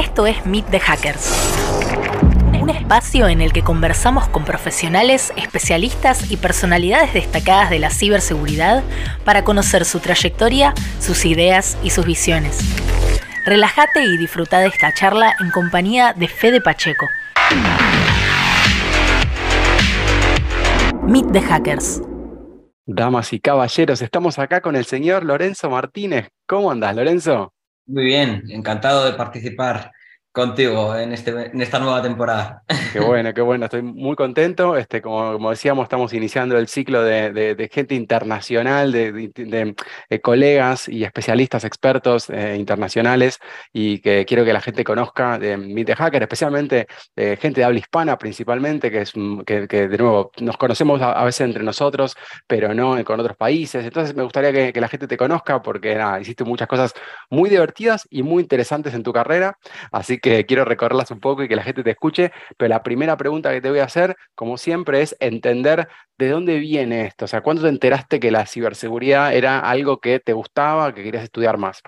Esto es Meet the Hackers. Un espacio en el que conversamos con profesionales, especialistas y personalidades destacadas de la ciberseguridad para conocer su trayectoria, sus ideas y sus visiones. Relájate y disfruta de esta charla en compañía de Fede Pacheco. Meet the Hackers. Damas y caballeros, estamos acá con el señor Lorenzo Martínez. ¿Cómo andas, Lorenzo? Muy bien, encantado de participar contigo en, este, en esta nueva temporada. Qué bueno, qué bueno, estoy muy contento. Este, como, como decíamos, estamos iniciando el ciclo de, de, gente internacional, de, colegas y especialistas, expertos eh, internacionales, y que quiero que la gente conozca de Meet the Hacker, especialmente gente de habla hispana principalmente, que, es, que, que de nuevo nos conocemos a, veces entre nosotros, pero no con otros países. Entonces me gustaría que, que la gente te conozca porque nada, hiciste muchas cosas muy divertidas y muy interesantes en tu carrera, así que quiero recorrerlas un poco y que la gente te escuche, pero la primera pregunta que te voy a hacer, como siempre, es entender de dónde viene esto, o sea, ¿cuándo te enteraste que la ciberseguridad era algo que te gustaba, que querías estudiar más?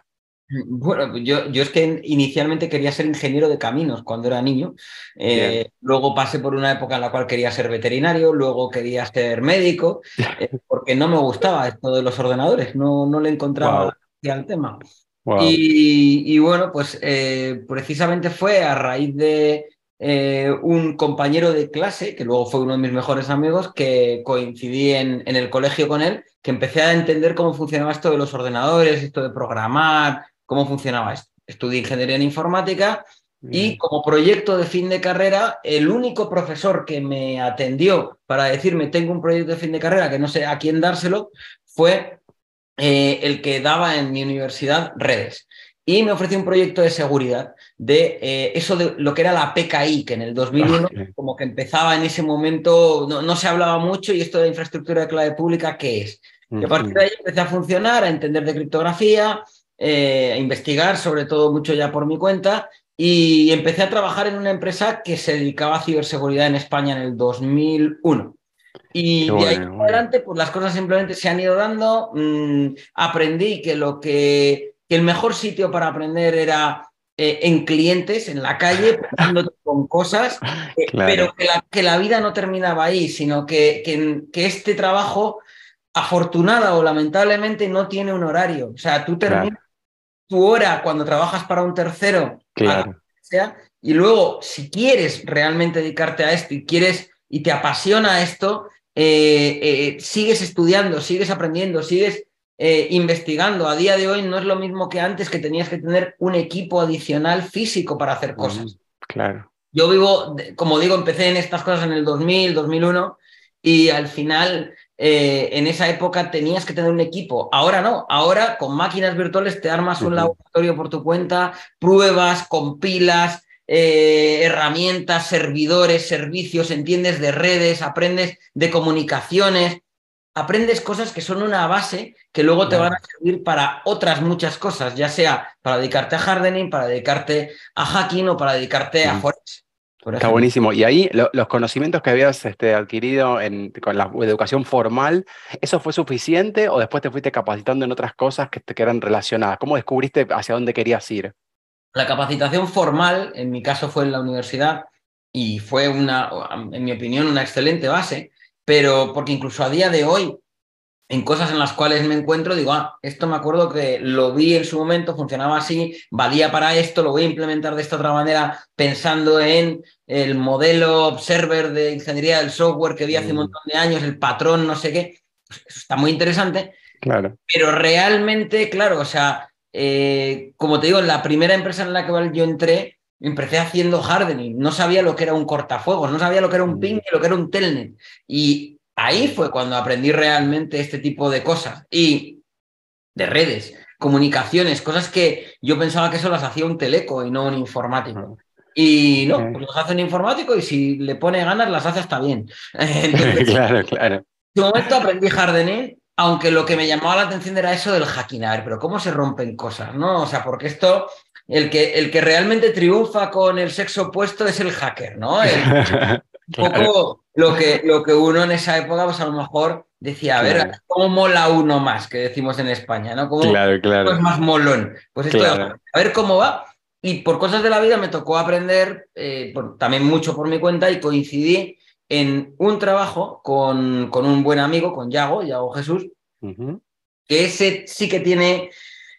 Bueno, yo, yo es que inicialmente quería ser ingeniero de caminos cuando era niño. Eh, luego pasé por una época en la cual quería ser veterinario, luego quería ser médico, eh, porque no me gustaba esto de los ordenadores, no, no le encontraba al tema. Y, bueno, pues eh, precisamente fue a raíz de eh, un compañero de clase, que luego fue uno de mis mejores amigos, que coincidí en, en, el colegio con él, que empecé a entender cómo funcionaba esto de los ordenadores, esto de programar, cómo funcionaba esto. Estudié ingeniería en informática y como proyecto de fin de carrera, el único profesor que me atendió para decirme tengo un proyecto de fin de carrera que no sé a quién dárselo fue eh, el que daba en mi universidad redes. Y me ofreció un proyecto de seguridad de eh, eso de lo que era la PKI, que en el 2001 como que empezaba en ese momento, no, se hablaba mucho, y esto de infraestructura de clave pública, ¿qué es? Y a partir de ahí empecé a funcionar, a entender de criptografía, eh, a investigar, sobre todo mucho ya por mi cuenta, y empecé a trabajar en una empresa que se dedicaba a ciberseguridad en España en el 2001. Y de ahí en adelante, pues las cosas simplemente se han ido dando. Mm, aprendí que lo que, que, el mejor sitio para aprender era eh, en clientes, en la calle, con cosas, eh, pero que la, que la, vida no terminaba ahí, sino que, que, este trabajo, afortunada o lamentablemente, no tiene un horario. O sea, tú terminas tu hora cuando trabajas para un tercero, sea, y luego, si quieres realmente dedicarte a esto y quieres y te apasiona esto, eh, eh, sigues estudiando, sigues aprendiendo, sigues eh, investigando. A día de hoy no es lo mismo que antes que tenías que tener un equipo adicional físico para hacer cosas. claro. Yo vivo, como digo, empecé en estas cosas en el 2000, 2001 y al final en esa época tenías que tener un equipo. Ahora no, ahora con máquinas virtuales te armas un laboratorio por tu cuenta, pruebas, compilas, eh, herramientas, servidores, servicios, entiendes de redes, aprendes de comunicaciones, aprendes cosas que son una base que luego te van a servir para otras muchas cosas, ya sea para dedicarte a hardening, para dedicarte a hacking o para dedicarte a forex. Está buenísimo. Y ahí los conocimientos que habías este, adquirido con la educación formal, ¿eso fue suficiente o después te fuiste capacitando en otras cosas que, te, que eran relacionadas? ¿Cómo descubriste hacia dónde querías ir? La capacitación formal, en mi caso, fue en la universidad y fue una, en mi opinión, una excelente base, pero porque incluso a día de hoy, en cosas en las cuales me encuentro, digo, ah, esto me acuerdo que lo vi en su momento, funcionaba así, valía para esto, lo voy a implementar de esta otra manera, pensando en el modelo observer de ingeniería del software que vi hace un mm. montón de años, el patrón, no sé qué. Pues eso está muy interesante. Claro. Pero realmente, claro, o sea, eh, como te digo, la primera empresa en la que yo entré, empecé haciendo hardening, no sabía lo que era un cortafuegos, no sabía lo que era un ping y lo que era un telnet. Y ahí fue cuando aprendí realmente este tipo de cosas y de redes, comunicaciones, cosas que yo pensaba que eso las hacía un teleco y no un informático. Y no, pues las hace un informático y si le pone ganas las hace hasta bien. claro, claro. En su momento aprendí hardening aunque lo que me llamaba la atención era eso del hacking, a ver, pero ¿cómo se rompen cosas? ¿no? O sea, porque esto, el que, el que realmente triunfa con el sexo opuesto es el hacker, ¿no? un poco lo que, lo que uno en esa época, pues a lo mejor decía, a ver, ¿cómo mola uno más? Que decimos en España, ¿no? ¿Cómo, claro, claro. es más molón? Pues esto, a ver cómo va. y por cosas de la vida me tocó aprender eh, también mucho por mi cuenta y coincidí en un trabajo con, con un buen amigo, con Yago, Yago Jesús, que ese sí que tiene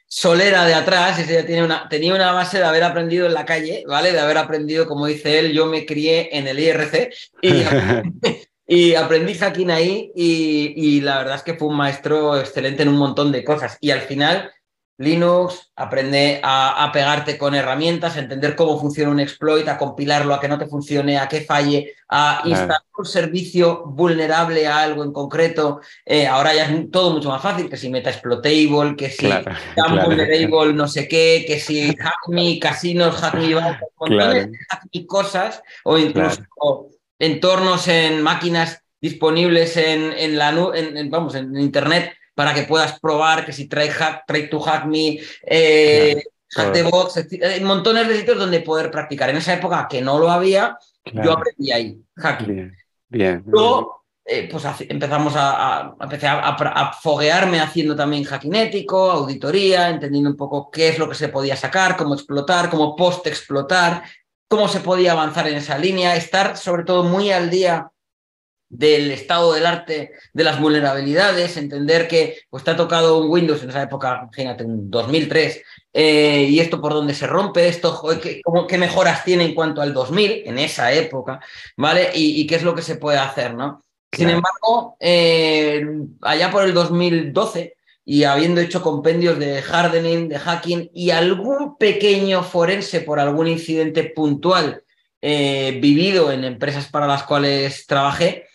solera de atrás, ese ya tiene una, tenía una base de haber aprendido en la calle, ¿vale? De haber aprendido, como dice él, yo me crié en el IRC y, y aprendí hacking ahí y, y, la verdad es que fue un maestro excelente en un montón de cosas. Y al final Linux, aprende a, pegarte con herramientas, a entender cómo funciona un exploit, a compilarlo, a que no te funcione, a que falle, a instalar un servicio vulnerable a algo en concreto. Eh, ahora ya es todo mucho más fácil, que si meta exploitable, que si claro, vulnerable no sé qué, que si hack me casinos, hack me montones de cosas, o incluso entornos en máquinas disponibles en, en la en, vamos, en internet para que puedas probar que si trae hack, try to hack me, eh, hack the box, hay montones de sitios donde poder practicar. En esa época que no lo había, yo aprendí ahí, hacking. Bien. Luego, eh, pues empezamos a, a, foguearme haciendo también hacking ético, auditoría, entendiendo un poco qué es lo que se podía sacar, cómo explotar, cómo post-explotar, cómo se podía avanzar en esa línea, estar sobre todo muy al día del estado del arte de las vulnerabilidades, entender que pues, te ha tocado un Windows en esa época, imagínate, en 2003, eh, y esto por dónde se rompe, esto, ¿qué, qué mejoras tiene en cuanto al 2000, en esa época, ¿vale? Y, qué es lo que se puede hacer, ¿no? Sin embargo, eh, allá por el 2012, y habiendo hecho compendios de hardening, de hacking y algún pequeño forense por algún incidente puntual eh, vivido en empresas para las cuales trabajé,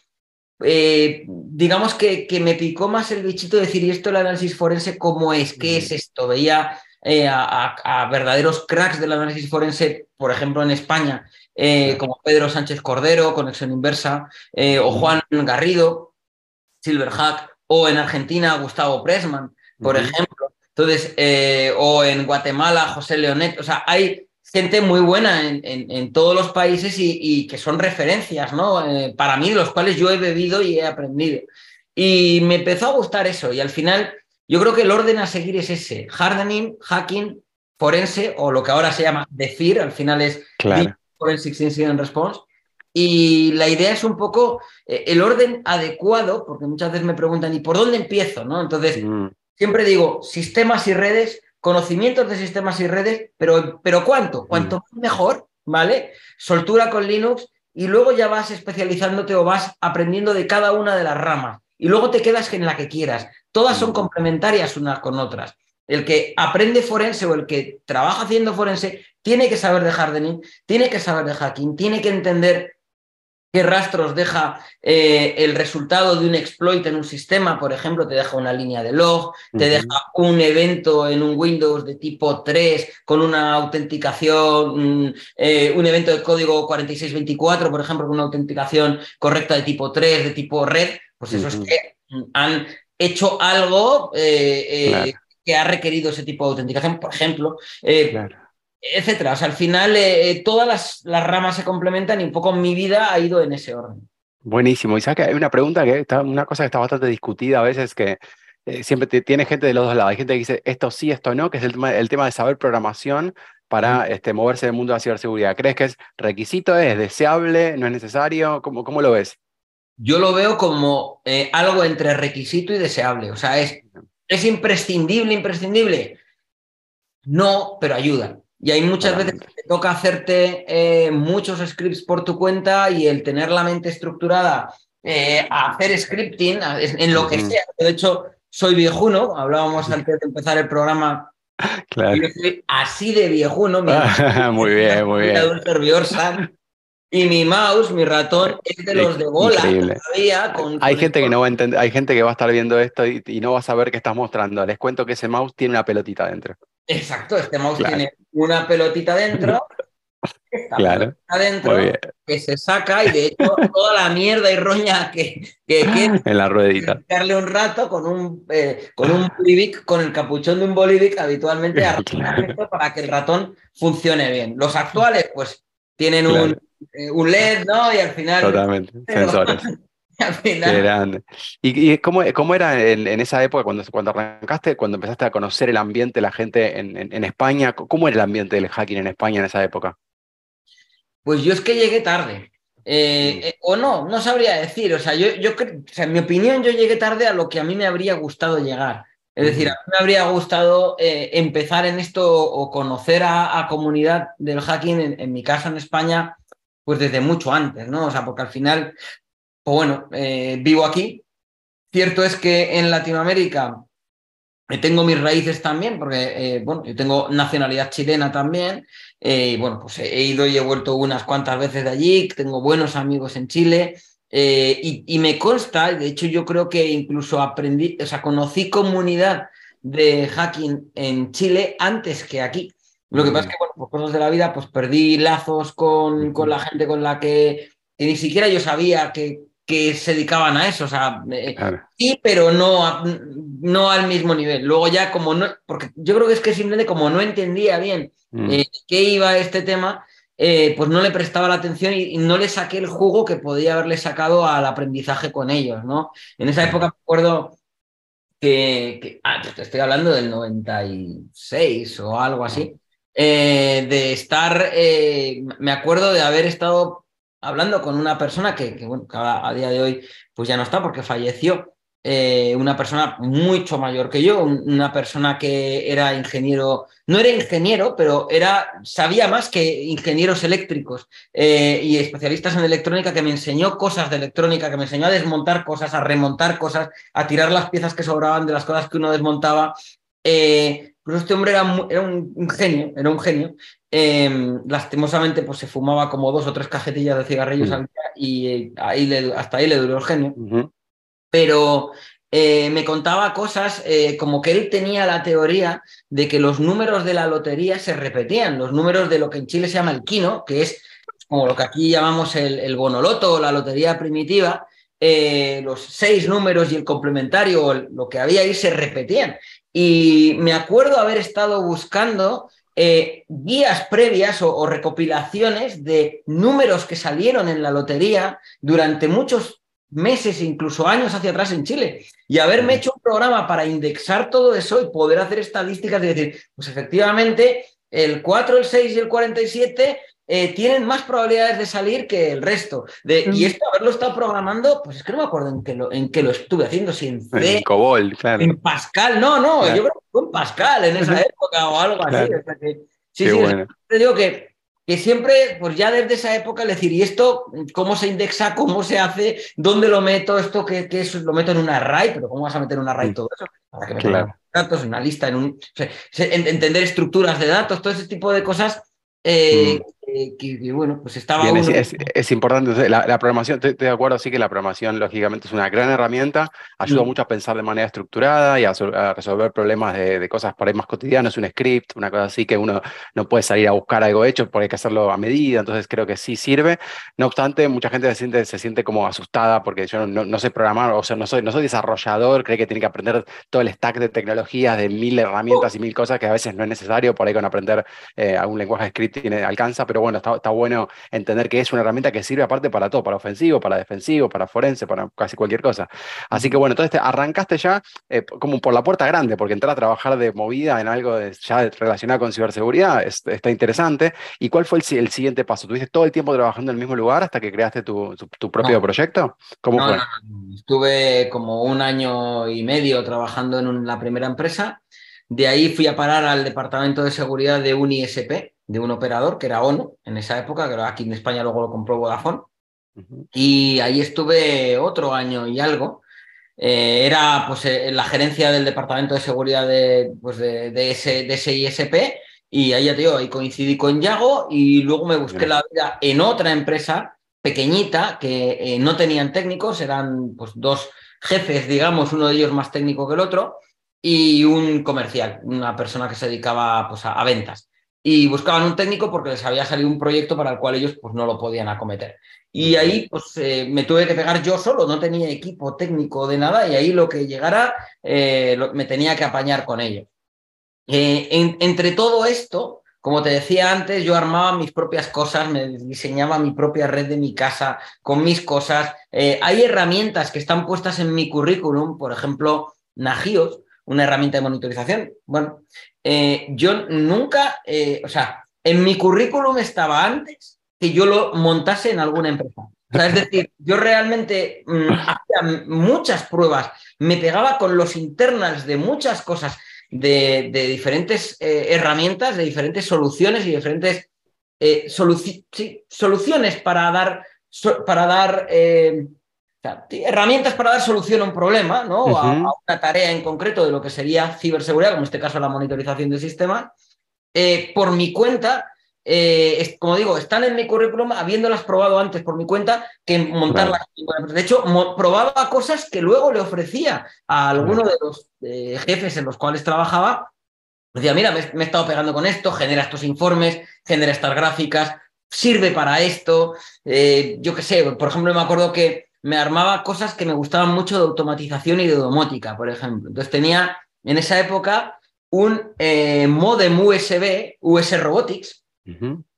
eh, digamos que, que, me picó más el bichito de decir, ¿y esto el análisis forense cómo es? ¿Qué es esto? Veía eh, a, verdaderos cracks del análisis forense, por ejemplo, en España, eh, como Pedro Sánchez Cordero, Conexión Inversa, o Juan Garrido, Silverhack, o en Argentina, Gustavo Pressman, por ejemplo. Entonces, o en Guatemala, José Leonet. O sea, hay gente muy buena en, todos los países y, que son referencias, ¿no? Eh, para mí, los cuales yo he bebido y he aprendido. Y me empezó a gustar eso y al final yo creo que el orden a seguir es ese, hardening, hacking, forense o lo que ahora se llama DEFIR, al final es Forensic Incident Response. Y la idea es un poco eh, el orden adecuado, porque muchas veces me preguntan, ¿y por dónde empiezo? ¿no? Entonces, mm. siempre digo, sistemas y redes, conocimientos de sistemas y redes, pero, pero ¿cuánto? Cuanto mm. mejor, ¿vale? Soltura con Linux y luego ya vas especializándote o vas aprendiendo de cada una de las ramas y luego te quedas en la que quieras. Todas son mm. complementarias unas con otras. El que aprende forense o el que trabaja haciendo forense tiene que saber de hardening, tiene que saber de hacking, tiene que entender qué rastros deja eh, el resultado de un exploit en un sistema, por ejemplo, te deja una línea de log, te deja un evento en un Windows de tipo 3 con una autenticación, mm, eh, un evento de código 4624, por ejemplo, con una autenticación correcta de tipo 3, de tipo red, pues eso es que han hecho algo eh, que ha requerido ese tipo de autenticación, por ejemplo. Claro etcétera. O sea, al final eh, eh, todas las, las, ramas se complementan y un poco mi vida ha ido en ese orden. Buenísimo. Y sabes que hay una pregunta que está, una cosa que está bastante discutida a veces que eh, siempre tiene gente de los dos lados. Hay gente que dice esto sí, esto no, que es el tema, el tema de saber programación para este, moverse en el mundo de la ciberseguridad. ¿Crees que es requisito, es deseable, no es necesario? ¿Cómo, cómo lo ves? Yo lo veo como algo entre requisito y deseable. O sea, es, es imprescindible, imprescindible. No, pero ayuda. Y hay muchas veces que te toca hacerte eh, muchos scripts por tu cuenta y el tener la mente estructurada eh, a hacer scripting en lo que sea. De hecho, soy viejuno, hablábamos antes de empezar el programa. Claro. Yo soy así de viejuno. muy bien, muy bien. un servidor SAN y mi mouse, mi ratón, es de los de bola todavía. hay gente que no va a entender, hay gente que va a estar viendo esto y, y, no va a saber qué estás mostrando. Les cuento que ese mouse tiene una pelotita dentro. Exacto, este mouse tiene una pelotita dentro, claro. adentro que se saca y de hecho toda la mierda y roña que, que, en la ruedita. Darle un rato con un, eh, con un bolivic, con el capuchón de un bolivic habitualmente para que el ratón funcione bien. Los actuales pues tienen un, eh, un LED, ¿no? Y al final... Totalmente, sensores. Qué grande. ¿Y, y cómo, cómo, era en, esa época, cuando, cuando arrancaste, cuando empezaste a conocer el ambiente, la gente en, en, España? ¿Cómo era el ambiente del hacking en España en esa época? Pues yo es que llegué tarde. Eh, eh, o no, no sabría decir. O sea, yo, yo o sea, en mi opinión, yo llegué tarde a lo que a mí me habría gustado llegar. Es decir, a mí me habría gustado eh, empezar en esto o conocer a, comunidad del hacking, en, mi caso en España, pues desde mucho antes, ¿no? O sea, porque al final, pues bueno, vivo aquí. Cierto es que en Latinoamérica tengo mis raíces también, porque, bueno, yo tengo nacionalidad chilena también, eh, y bueno, pues he ido y he vuelto unas cuantas veces de allí, tengo buenos amigos en Chile. Eh, y, me consta, de hecho yo creo que incluso aprendí, o sea, conocí comunidad de hacking en Chile antes que aquí. Lo que pasa es que, bueno, por cosas de la vida, pues perdí lazos con, con la gente con la que, ni siquiera yo sabía que, que se dedicaban a eso. O sea, eh, sí, pero no, no al mismo nivel. Luego ya como no, porque yo creo que es que simplemente como no entendía bien mm. eh, qué iba este tema, eh, pues no le prestaba la atención y, no le saqué el jugo que podía haberle sacado al aprendizaje con ellos, ¿no? En esa época me acuerdo que, ah, te estoy hablando del 96 o algo así, de estar, me acuerdo de haber estado hablando con una persona que, bueno, a, día de hoy pues ya no está porque falleció, eh, una persona mucho mayor que yo, una persona que era ingeniero, no era ingeniero, pero era, sabía más que ingenieros eléctricos eh, y especialistas en electrónica que me enseñó cosas de electrónica, que me enseñó a desmontar cosas, a remontar cosas, a tirar las piezas que sobraban de las cosas que uno desmontaba. Eh, pues este hombre era, era un, genio, era un genio, Em, lastimosamente, pues se fumaba como dos o tres cajetillas de cigarrillos mm. al día y eh, ahí hasta ahí le duró el genio. Pero eh, me contaba cosas eh, como que él tenía la teoría de que los números de la lotería se repetían, los números de lo que en Chile se llama el quino, que es como lo que aquí llamamos el, el bonoloto o la lotería primitiva, los seis números y el complementario, lo que había ahí, se repetían. Y me acuerdo haber estado buscando eh, guías previas o, recopilaciones de números que salieron en la lotería durante muchos meses, incluso años hacia atrás en Chile. Y haberme hecho un programa para indexar todo eso y poder hacer estadísticas y decir, pues efectivamente, el 4, el 6 y el 47 eh, tienen más probabilidades de salir que el resto. De, Y esto, haberlo estado programando, pues es que no me acuerdo en qué lo, en qué lo estuve haciendo, si en C, en Cobol, claro. En Pascal, no, no, yo creo que fue en Pascal en esa época o algo así. sí, sí, te digo que, que siempre, pues ya desde esa época, le decir, ¿y esto cómo se indexa? ¿Cómo se hace? ¿Dónde lo meto? ¿Esto qué, qué es? Lo meto en un array, pero ¿cómo vas a meter en un array todo eso? Para que me claro. datos, en una lista, en un. entender estructuras de datos, todo ese tipo de cosas. Eh, mm que, bueno, pues estaba... es, importante, la, programación, estoy, de acuerdo, sí que la programación lógicamente es una gran herramienta, ayuda mm. mucho a pensar de manera estructurada y a, resolver problemas de, cosas por ahí más cotidianas, un script, una cosa así que uno no puede salir a buscar algo hecho porque hay que hacerlo a medida, entonces creo que sí sirve. No obstante, mucha gente se siente, se siente como asustada porque yo no, sé programar, o sea, no soy, no soy desarrollador, cree que tiene que aprender todo el stack de tecnologías, de mil herramientas y mil cosas que a veces no es necesario, por ahí con aprender eh, algún lenguaje de script tiene, alcanza, pero bueno, está, bueno entender que es una herramienta que sirve aparte para todo, para ofensivo, para defensivo, para forense, para casi cualquier cosa. Así que bueno, entonces arrancaste ya eh, como por la puerta grande, porque entrar a trabajar de movida en algo ya relacionado con ciberseguridad está interesante. ¿Y cuál fue el, siguiente paso? ¿Tuviste todo el tiempo trabajando en el mismo lugar hasta que creaste tu, propio proyecto? ¿Cómo fue? Estuve como un año y medio trabajando en la primera empresa. De ahí fui a parar al departamento de seguridad de un ISP, de un operador que era ONU en esa época, que aquí en España luego lo compró Vodafone. Y ahí estuve otro año y algo. Eh, era pues en la gerencia del departamento de seguridad de, pues, de, ese, de ese ISP y ahí ya te digo, ahí coincidí con Yago y luego me busqué la vida en otra empresa pequeñita que eh, no tenían técnicos, eran pues dos jefes, digamos, uno de ellos más técnico que el otro y un comercial, una persona que se dedicaba pues, a ventas y buscaban un técnico porque les había salido un proyecto para el cual ellos pues, no lo podían acometer. Y ahí pues, eh, me tuve que pegar yo solo, no tenía equipo técnico de nada y ahí lo que llegara eh, me tenía que apañar con ellos. Eh, entre todo esto, como te decía antes, yo armaba mis propias cosas, me diseñaba mi propia red de mi casa con mis cosas. Hay herramientas que están puestas en mi currículum, por ejemplo, Nagios, una herramienta de monitorización. Bueno, eh, yo nunca, eh, o sea, en mi currículum estaba antes que yo lo montase en alguna empresa. es decir, yo realmente mm, hacía muchas pruebas, me pegaba con los internals de muchas cosas, de, diferentes eh, herramientas, de diferentes soluciones y diferentes soluciones para dar, para dar herramientas para dar solución a un problema, ¿no? a, una tarea en concreto de lo que sería ciberseguridad, como en este caso la monitorización del sistema, eh, por mi cuenta, eh, como digo, están en mi currículum habiéndolas probado antes por mi cuenta que montarlas. De hecho, probaba cosas que luego le ofrecía a alguno de los eh, jefes en los cuales trabajaba. Decía, mira, me, me, he estado pegando con esto, genera estos informes, genera estas gráficas, sirve para esto. yo qué sé, por ejemplo, me acuerdo que me armaba cosas que me gustaban mucho de automatización y de domótica, por ejemplo. Entonces tenía en esa época un eh, modem USB, US Robotics,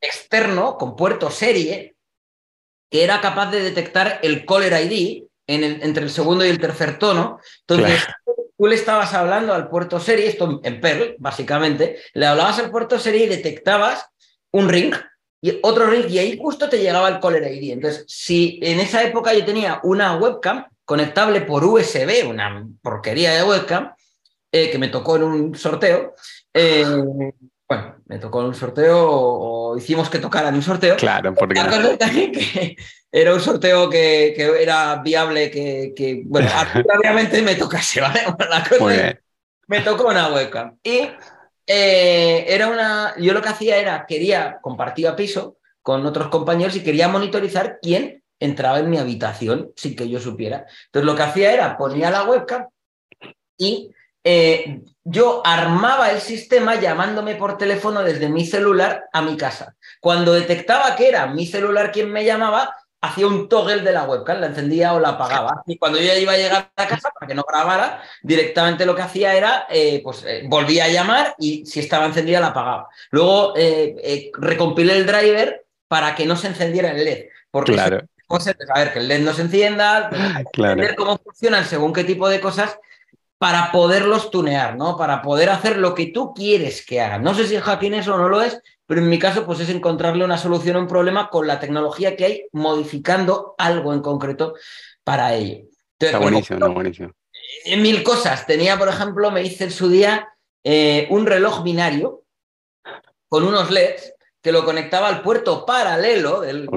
externo, con puerto serie, que era capaz de detectar el caller ID en el, entre el segundo y el tercer tono. Entonces, tú le estabas hablando al puerto serie, esto en Perl, básicamente, le hablabas al puerto serie y detectabas un ring y otro ring, y ahí justo te llegaba el Caller ID. Entonces, si en esa época yo tenía una webcam conectable por USB, una porquería de webcam, eh, que me tocó en un sorteo, eh, bueno, me tocó en un sorteo o, hicimos que tocara en un sorteo. Claro, porque... que era un sorteo que, era viable, que, bueno, obviamente me tocase, ¿vale? La cosa me tocó una webcam. Y eh, era una. Yo lo que hacía era, quería, compartir piso con otros compañeros y quería monitorizar quién entraba en mi habitación sin que yo supiera. Entonces lo que hacía era ponía la webcam y eh, yo armaba el sistema llamándome por teléfono desde mi celular a mi casa. Cuando detectaba que era mi celular quien me llamaba, hacía un toggle de la webcam, la encendía o la apagaba. Y cuando yo ya iba a llegar a casa, para que no grabara, directamente lo que hacía era, eh, pues eh, volvía a llamar y si estaba encendida la apagaba. Luego eh, recompilé el driver para que no se encendiera el LED. Porque claro. a ver, que el LED no se encienda, entender cómo funcionan según qué tipo de cosas para poderlos tunear, ¿no? Para poder hacer lo que tú quieres que hagan. No sé si el hacking es o no lo es, pero en mi caso, pues es encontrarle una solución a un problema con la tecnología que hay, modificando algo en concreto para ello. está buenísimo, está buenísimo. En eh, mil cosas. Tenía, por ejemplo, me hice en su día eh, un reloj binario con unos LEDs que lo conectaba al puerto paralelo del,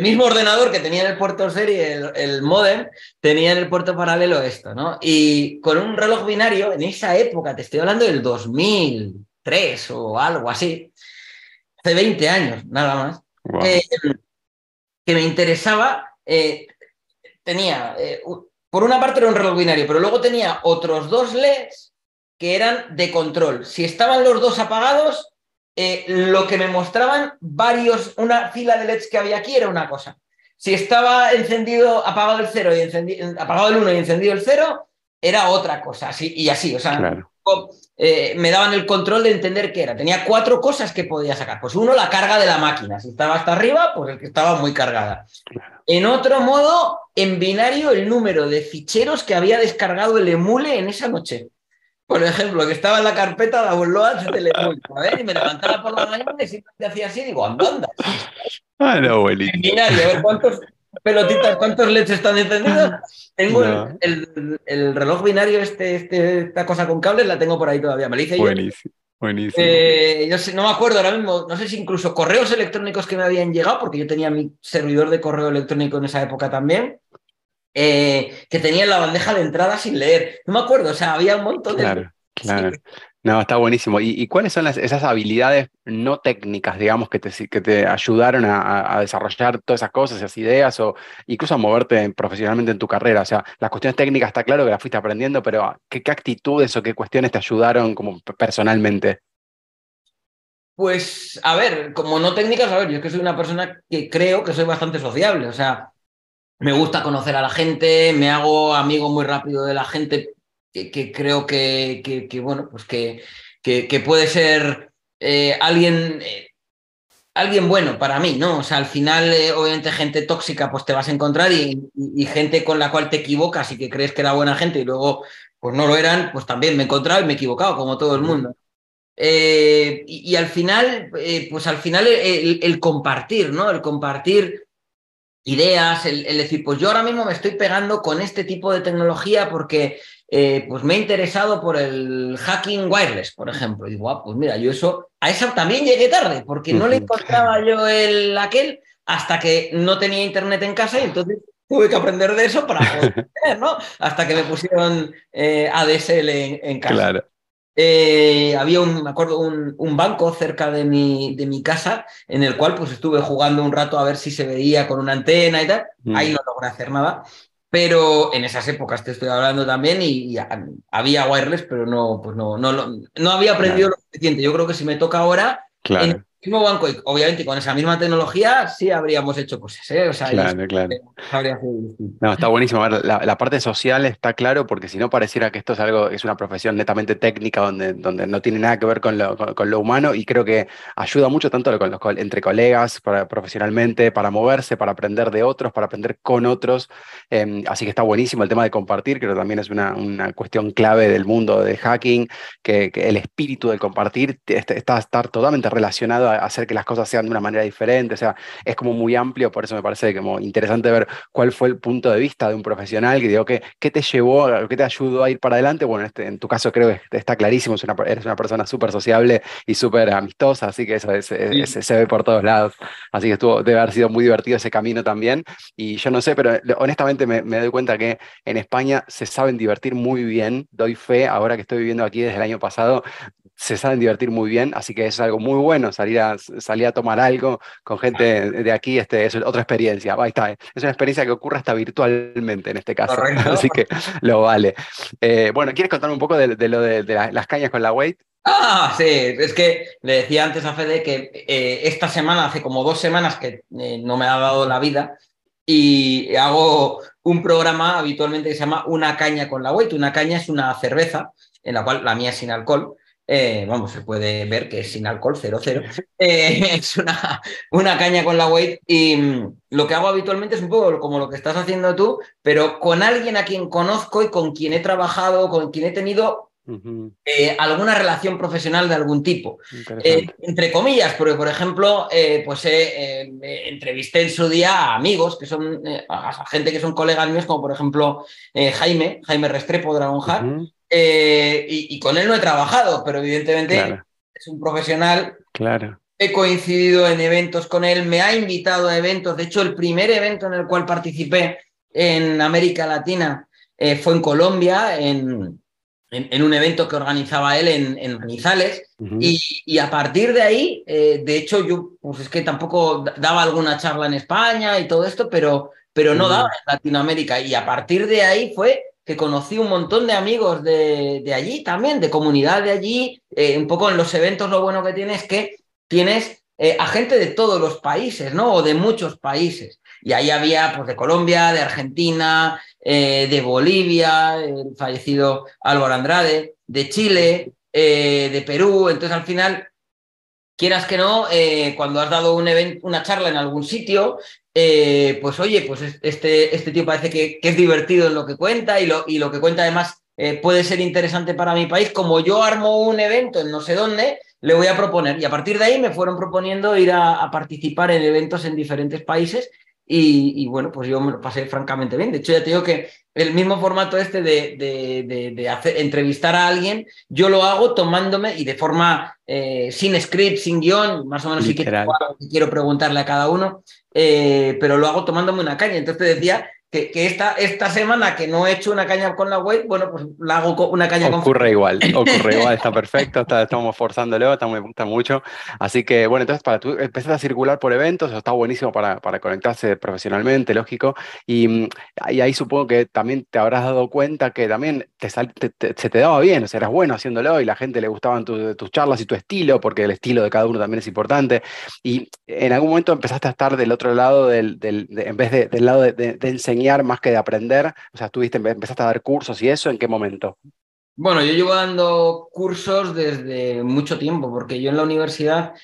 mismo ordenador que tenía en el puerto serie, el, el modem, tenía en el puerto paralelo esto, ¿no? Y con un reloj binario, en esa época, te estoy hablando del 2003 o algo así, hace 20 años, nada más, eh, que me interesaba, eh, tenía, eh, por una parte era un reloj binario, pero luego tenía otros dos LEDs que eran de control. Si estaban los dos apagados, lo que me mostraban varios, una fila de LEDs que había aquí era una cosa. Si estaba encendido, apagado el cero y apagado el 1 y encendido el cero, era otra cosa, así, y así, o sea, eh, me daban el control de entender qué era. Tenía cuatro cosas que podía sacar. Pues uno, la carga de la máquina. Si estaba hasta arriba, pues el que estaba muy cargada. En otro modo, en binario, el número de ficheros que había descargado el emule en esa noche. Por ejemplo, que estaba en la carpeta de downloads del emule. A ver, y me levantaba por la mañana y siempre hacía así, digo, anda, anda. Ah, no, binario, a ver cuántos pelotitas, ¿cuántos LEDs están encendidos? Tengo el, reloj binario, este, este, esta cosa con cables, la tengo por ahí todavía. Me lo buenísimo, Buenísimo. Eh, yo no me acuerdo ahora mismo, no sé si incluso correos electrónicos que me habían llegado, porque yo tenía mi servidor de correo electrónico en esa época también, eh, que tenía la bandeja de entrada sin leer. No me acuerdo, o sea, había un montón de... Claro, claro. No, está buenísimo. ¿Y, cuáles son esas habilidades no técnicas, digamos, que te, que te ayudaron a, desarrollar todas esas cosas, esas ideas, o incluso a moverte profesionalmente en tu carrera? O sea, las cuestiones técnicas está claro que las fuiste aprendiendo, pero ¿qué, actitudes o qué cuestiones te ayudaron como personalmente? Pues, a ver, como no técnicas, a ver, yo es que soy una persona que creo que soy bastante sociable, o sea, me gusta conocer a la gente, me hago amigo muy rápido de la gente que, creo que, bueno, pues que, puede ser eh, alguien, eh, alguien bueno para mí, ¿no? O sea, al final, obviamente, gente tóxica, pues te vas a encontrar y, gente con la cual te equivocas y que crees que era buena gente y luego, pues no lo eran, pues también me he encontrado y me he equivocado, como todo el mundo. y, al final, pues al final el, compartir, ¿no? El compartir ideas, el, decir, pues yo ahora mismo me estoy pegando con este tipo de tecnología porque eh, pues me he interesado por el hacking wireless, por ejemplo. Y digo, ah, pues mira, yo eso, a eso también llegué tarde, porque no le encontraba yo el aquel hasta que no tenía internet en casa y entonces tuve que aprender de eso para poder ¿no? Hasta que me pusieron eh, ADSL en, casa. Claro. Eh, había un, me acuerdo, un, banco cerca de mi, de mi, casa en el cual pues estuve jugando un rato a ver si se veía con una antena y tal. Ahí mm. no logré hacer nada. Pero en esas épocas te estoy hablando también y, había wireless, pero no, pues no, no, no, había aprendido lo suficiente. Yo creo que si me toca ahora, claro mismo banco y obviamente con esa misma tecnología sí habríamos hecho cosas. ¿eh? claro, claro. No, está buenísimo. la, parte social está claro porque si no pareciera que esto es algo, es una profesión netamente técnica donde, donde no tiene nada que ver con lo, con, lo humano y creo que ayuda mucho tanto con los, entre colegas, para, profesionalmente, para moverse, para aprender de otros, para aprender con otros. Em, así que está buenísimo el tema de compartir, creo que también es una, una cuestión clave del mundo de hacking, que, el espíritu del compartir está, está, está totalmente relacionado hacer que las cosas sean de una manera diferente, o sea, es como muy amplio, por eso me parece como interesante ver cuál fue el punto de vista de un profesional, que digo, ¿qué, qué te llevó, qué te ayudó a ir para adelante? Bueno, este, en tu caso creo que está clarísimo, eres una persona súper sociable y súper amistosa, así que eso se ve por todos lados, así que estuvo, debe haber sido muy divertido ese camino también, y yo no sé, pero honestamente me, me doy cuenta que en España se saben divertir muy bien, doy fe, ahora que estoy viviendo aquí desde el año pasado, se saben divertir muy bien, así que es algo muy bueno salir a, salir a tomar algo con gente de aquí, este, es otra experiencia, ahí está, es una experiencia que ocurre hasta virtualmente en este caso, así que lo vale. Eh, bueno, ¿quieres contarme un poco de, lo de, las cañas con la weight? Ah, sí, es que le decía antes a Fede que eh, esta semana, hace como dos semanas que eh, no me ha dado la vida y hago un programa habitualmente que se llama Una caña con la weight. Una caña es una cerveza, en la cual la mía es sin alcohol, eh, vamos, se puede ver que es sin alcohol, 0-0. Eh, es una, una, caña con la weight y mm, lo que hago habitualmente es un poco como lo que estás haciendo tú, pero con alguien a quien conozco y con quien he trabajado, con quien he tenido eh, alguna relación profesional de algún tipo. entre comillas, porque por ejemplo, pues entrevisté en su día a amigos que son, a gente que son colegas míos, como por ejemplo Jaime, Jaime Restrepo, Dragon Heart. Eh, y, con él no he trabajado, pero evidentemente es un profesional. Claro. He coincidido en eventos con él, me ha invitado a eventos. De hecho, el primer evento en el cual participé en América Latina eh, fue en Colombia, en, en, un evento que organizaba él en, en Manizales. y, a partir de ahí, eh, de hecho, yo, pues es que tampoco daba alguna charla en España y todo esto, pero, pero no daba en Latinoamérica. Y a partir de ahí fue que conocí un montón de amigos de, de allí también, de comunidad de allí. Eh, un poco en los eventos lo bueno que tienes es que tienes eh, a gente de todos los países, ¿no? O de muchos países. Y ahí había, pues, de Colombia, de Argentina, eh, de Bolivia, el fallecido Álvaro Andrade, de Chile, de Perú. Entonces, al final, quieras que no, cuando has dado un una charla en algún sitio, eh, pues oye, pues este, este tío parece que, es divertido en lo que cuenta y lo, y lo que cuenta además eh, puede ser interesante para mi país. Como yo armo un evento en no sé dónde, le voy a proponer. Y a partir de ahí me fueron proponiendo ir a, participar en eventos en diferentes países y, bueno, pues yo me lo pasé francamente bien. De hecho, ya te digo que el mismo formato este de, de, hacer, entrevistar a alguien, yo lo hago tomándome y de forma eh, sin script, sin guion, más o menos si quiero, quiero preguntarle a cada uno, eh, pero lo hago tomándome una caña. Entonces te decía que, esta, esta, semana que no he hecho una caña con la web, bueno, pues la hago con una caña ocurre con... Ocurre igual, ocurre igual, está perfecto, estamos forzándolo, está, me gusta mucho. Así que, bueno, entonces para tú empezar a circular por eventos, está buenísimo para, para conectarse profesionalmente, lógico, y, ahí supongo que también te habrás dado cuenta que también te, se te daba bien, o sea, eras bueno haciéndolo y la gente le gustaban tus charlas y tu estilo, porque el estilo de cada uno también es importante, y en algún momento empezaste a estar del otro lado, del, del en vez de, del lado de enseñar, más que de aprender? O sea, estuviste, empezaste a dar cursos y eso, ¿en qué momento? Bueno, yo llevo dando cursos desde mucho tiempo, porque yo en la universidad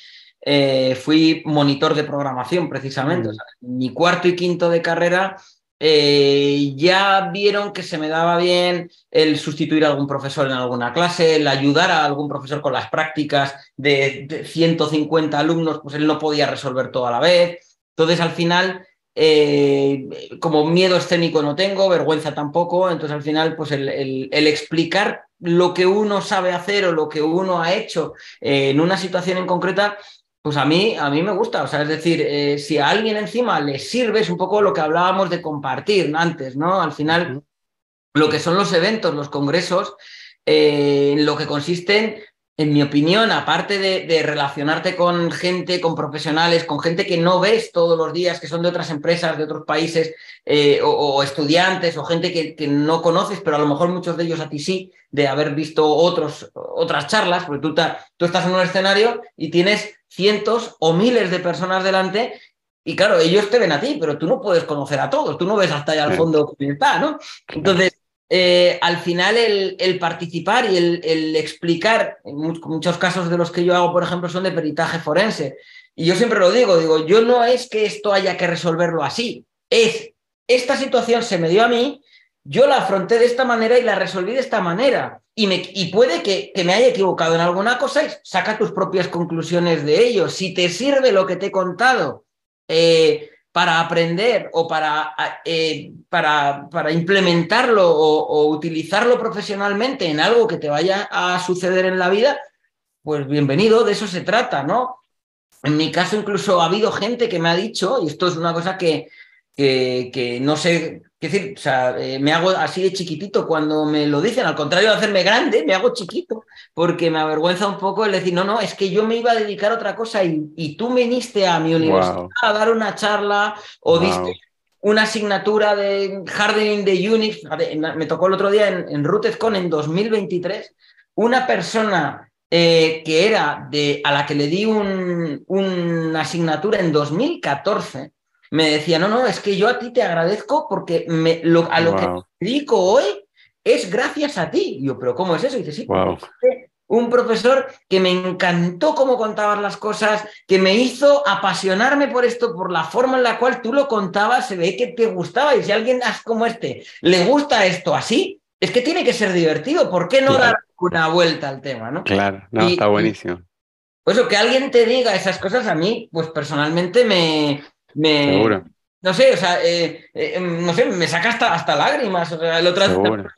eh, fui monitor de programación precisamente. Mm. mi cuarto y quinto de carrera eh, ya vieron que se me daba bien el sustituir a algún profesor en alguna clase, el ayudar a algún profesor con las prácticas de, 150 alumnos, pues él no podía resolver todo a la vez. Entonces, al final, eh, como miedo escénico no tengo, vergüenza tampoco, entonces al final, pues el, explicar lo que uno sabe hacer o lo que uno ha hecho en una situación en concreta, pues a mí, a mí me gusta, o sea, es decir, eh, si a alguien encima le sirve, es un poco lo que hablábamos de compartir antes, ¿no? Al final, lo que son los eventos, los congresos, eh, lo que consisten, en mi opinión, aparte de, relacionarte con gente, con profesionales, con gente que no ves todos los días, que son de otras empresas, de otros países, eh, o, estudiantes, o gente que, que, no conoces, pero a lo mejor muchos de ellos a ti sí, de haber visto otros, otras charlas, porque tú, tú estás en un escenario y tienes cientos o miles de personas delante y claro, ellos te ven a ti, pero tú no puedes conocer a todos, tú no ves hasta allá al fondo quién está, ¿no? Entonces, eh, al final el, participar y el, explicar, en muchos casos de los que yo hago, por ejemplo, son de peritaje forense. Y yo siempre lo digo, digo, yo no es que esto haya que resolverlo así, es, esta situación se me dio a mí, yo la afronté de esta manera y la resolví de esta manera. Y, puede que, que, me haya equivocado en alguna cosa y saca tus propias conclusiones de ello. Si te sirve lo que te he contado eh, para aprender o para, eh, para, para implementarlo o, utilizarlo profesionalmente en algo que te vaya a suceder en la vida, pues bienvenido, de eso se trata, ¿no? En mi caso incluso ha habido gente que me ha dicho, y esto es una cosa que, que, que no sé es decir, o sea, eh, me hago así de chiquitito. Cuando me lo dicen, al contrario de hacerme grande, me hago chiquito, porque me avergüenza un poco el decir, no, no, es que yo me iba a dedicar a otra cosa y, tú me viniste a mi universidad a dar una charla o diste una asignatura de hardening de Unix. Me tocó el otro día en, en RootedCon en 2023, una persona eh, que era de, a la que le di un, una asignatura en 2014 me decía, no, no, es que yo a ti te agradezco porque me, lo, a lo que me dedico hoy es gracias a ti. Y yo, pero ¿cómo es eso? Y dice, sí, un profesor que me encantó cómo contabas las cosas, que me hizo apasionarme por esto, por la forma en la cual tú lo contabas, se ve que te gustaba. Y si a alguien como este le gusta esto así, es que tiene que ser divertido. ¿Por qué no dar una vuelta al tema? ¿no? Claro, no, está buenísimo. Pues que alguien te diga esas cosas a mí, pues personalmente me, me, No sé, o sea, eh, eh, no sé, me saca hasta, hasta lágrimas. O sea, el otro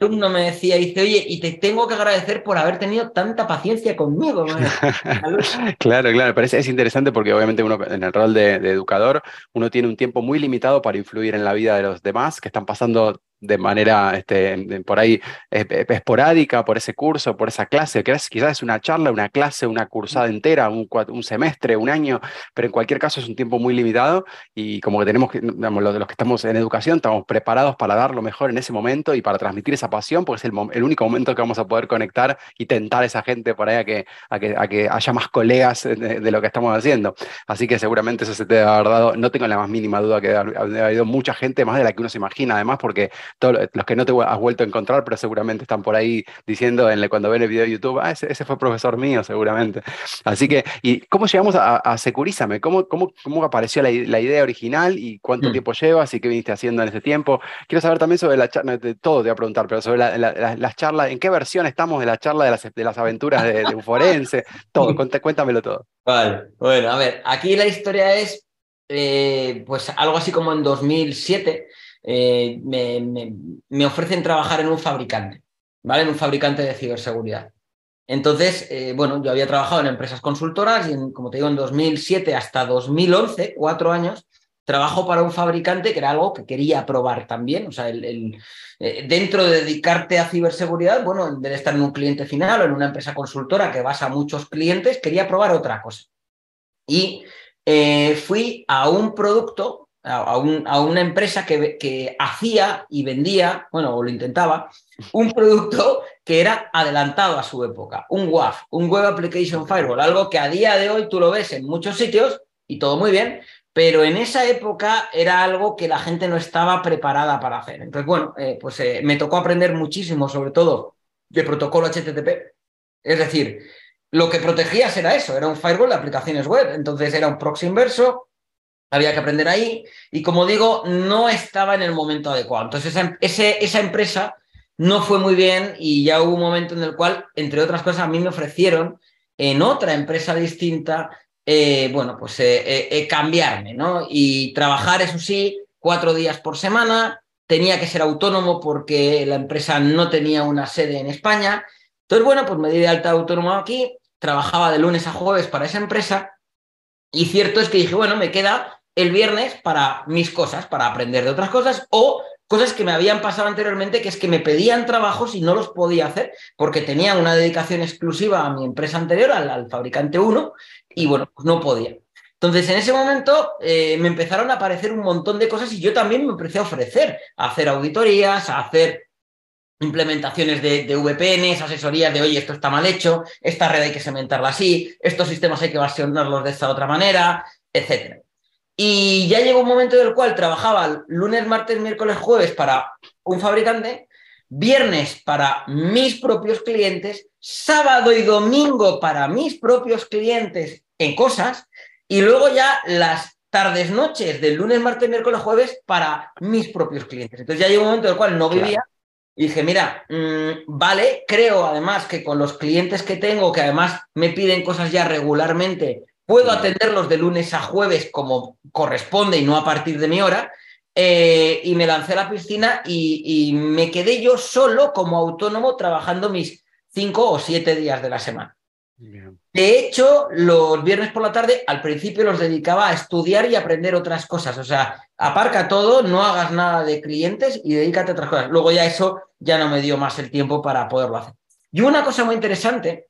alumno me decía, dice, oye, y te tengo que agradecer por haber tenido tanta paciencia conmigo. claro, claro, parece es interesante porque obviamente uno en el rol de, de, educador, uno tiene un tiempo muy limitado para influir en la vida de los demás que están pasando de manera este, por ahí esporádica por ese curso, por esa clase, que quizás es una charla, una clase, una cursada entera, un, un, semestre, un año, pero en cualquier caso es un tiempo muy limitado y como que tenemos que, digamos, los, los que estamos en educación, estamos preparados para dar lo mejor en ese momento y para transmitir esa pasión, porque es el, el único momento que vamos a poder conectar y tentar a esa gente por ahí a que, a que, a que haya más colegas de, lo que estamos haciendo. Así que seguramente eso se te ha dado, no tengo la más mínima duda que ha, ha habido mucha gente, más de la que uno se imagina, además, porque todos los que no te has vuelto a encontrar, pero seguramente están por ahí diciendo en cuando ven el video de YouTube, ah, ese, fue profesor mío, seguramente. Así que, ¿y cómo llegamos a, a Securízame? ¿Cómo, cómo, cómo apareció la, idea original y cuánto mm. tiempo llevas y qué viniste haciendo en ese tiempo? Quiero saber también sobre la charla, de todo te voy a preguntar, pero sobre las charlas, ¿en qué versión estamos de la charla de las, de las aventuras de, un forense? Todo, cuéntamelo todo. Vale, bueno, a ver, aquí la historia es eh, pues algo así como en 2007 eh, me, ofrecen trabajar en un fabricante, ¿vale? En un fabricante de ciberseguridad. Entonces, eh, bueno, yo había trabajado en empresas consultoras y, como te digo, en 2007 hasta 2011, cuatro años, trabajo para un fabricante que era algo que quería probar también. O sea, el, eh, dentro de dedicarte a ciberseguridad, bueno, en vez de estar en un cliente final o en una empresa consultora que vas a muchos clientes, quería probar otra cosa. Y fui a un producto a, una empresa que, que, hacía y vendía, bueno, o lo intentaba, un producto que era adelantado a su época, un WAF, un Web Application Firewall, algo que a día de hoy tú lo ves en muchos sitios y todo muy bien, pero en esa época era algo que la gente no estaba preparada para hacer. Entonces, bueno, eh, pues eh, me tocó aprender muchísimo, sobre todo de protocolo HTTP. Es decir, lo que protegías era eso, era un firewall de aplicaciones web. Entonces era un proxy inverso, había que aprender ahí y como digo, no estaba en el momento adecuado. Entonces esa, esa empresa no fue muy bien y ya hubo un momento en el cual, entre otras cosas, a mí me ofrecieron en otra empresa distinta, eh, bueno, pues eh, eh, cambiarme, ¿no? Y trabajar, eso sí, cuatro días por semana, tenía que ser autónomo porque la empresa no tenía una sede en España. Entonces, bueno, pues me di de alta autónomo aquí, trabajaba de lunes a jueves para esa empresa y cierto es que dije, bueno, me queda el viernes para mis cosas, para aprender de otras cosas o cosas que me habían pasado anteriormente, que es que me pedían trabajos y no los podía hacer porque tenía una dedicación exclusiva a mi empresa anterior, al, fabricante 1, y bueno, pues no podía. Entonces, en ese momento eh, me empezaron a aparecer un montón de cosas y yo también me empecé a ofrecer a hacer auditorías, a hacer implementaciones de, de, VPNs, asesorías de, oye, esto está mal hecho, esta red hay que segmentarla así, estos sistemas hay que versionarlos de esta otra manera, etc. Y ya llegó un momento en el cual trabajaba lunes, martes, miércoles, jueves para un fabricante, viernes para mis propios clientes, sábado y domingo para mis propios clientes en cosas, y luego ya las tardes, noches del lunes, martes, miércoles, jueves para mis propios clientes. Entonces ya llegó un momento en el cual no vivía y dije, mira, mm, vale, creo además que con los clientes que tengo, que además me piden cosas ya regularmente, Puedo atenderlos de lunes a jueves como corresponde y no a partir de mi hora. Eh, y me lancé a la piscina y, me quedé yo solo como autónomo trabajando mis cinco o siete días de la semana. De hecho, los viernes por la tarde al principio los dedicaba a estudiar y aprender otras cosas. O sea, aparca todo, no hagas nada de clientes y dedícate a otras cosas. Luego ya eso ya no me dio más el tiempo para poderlo hacer. Y una cosa muy interesante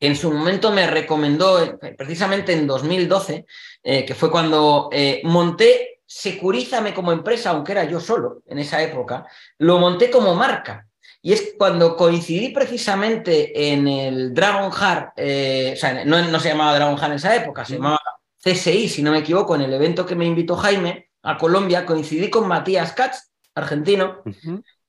en su momento me recomendó, eh, precisamente en 2012, eh, que fue cuando eh, monté Securízame como empresa, aunque era yo solo en esa época, lo monté como marca. Y es cuando coincidí precisamente en el Dragon Heart, o sea, no, se llamaba Dragon Heart en esa época, se llamaba CSI, si no me equivoco, en el evento que me invitó Jaime a Colombia, coincidí con Matías Katz, argentino,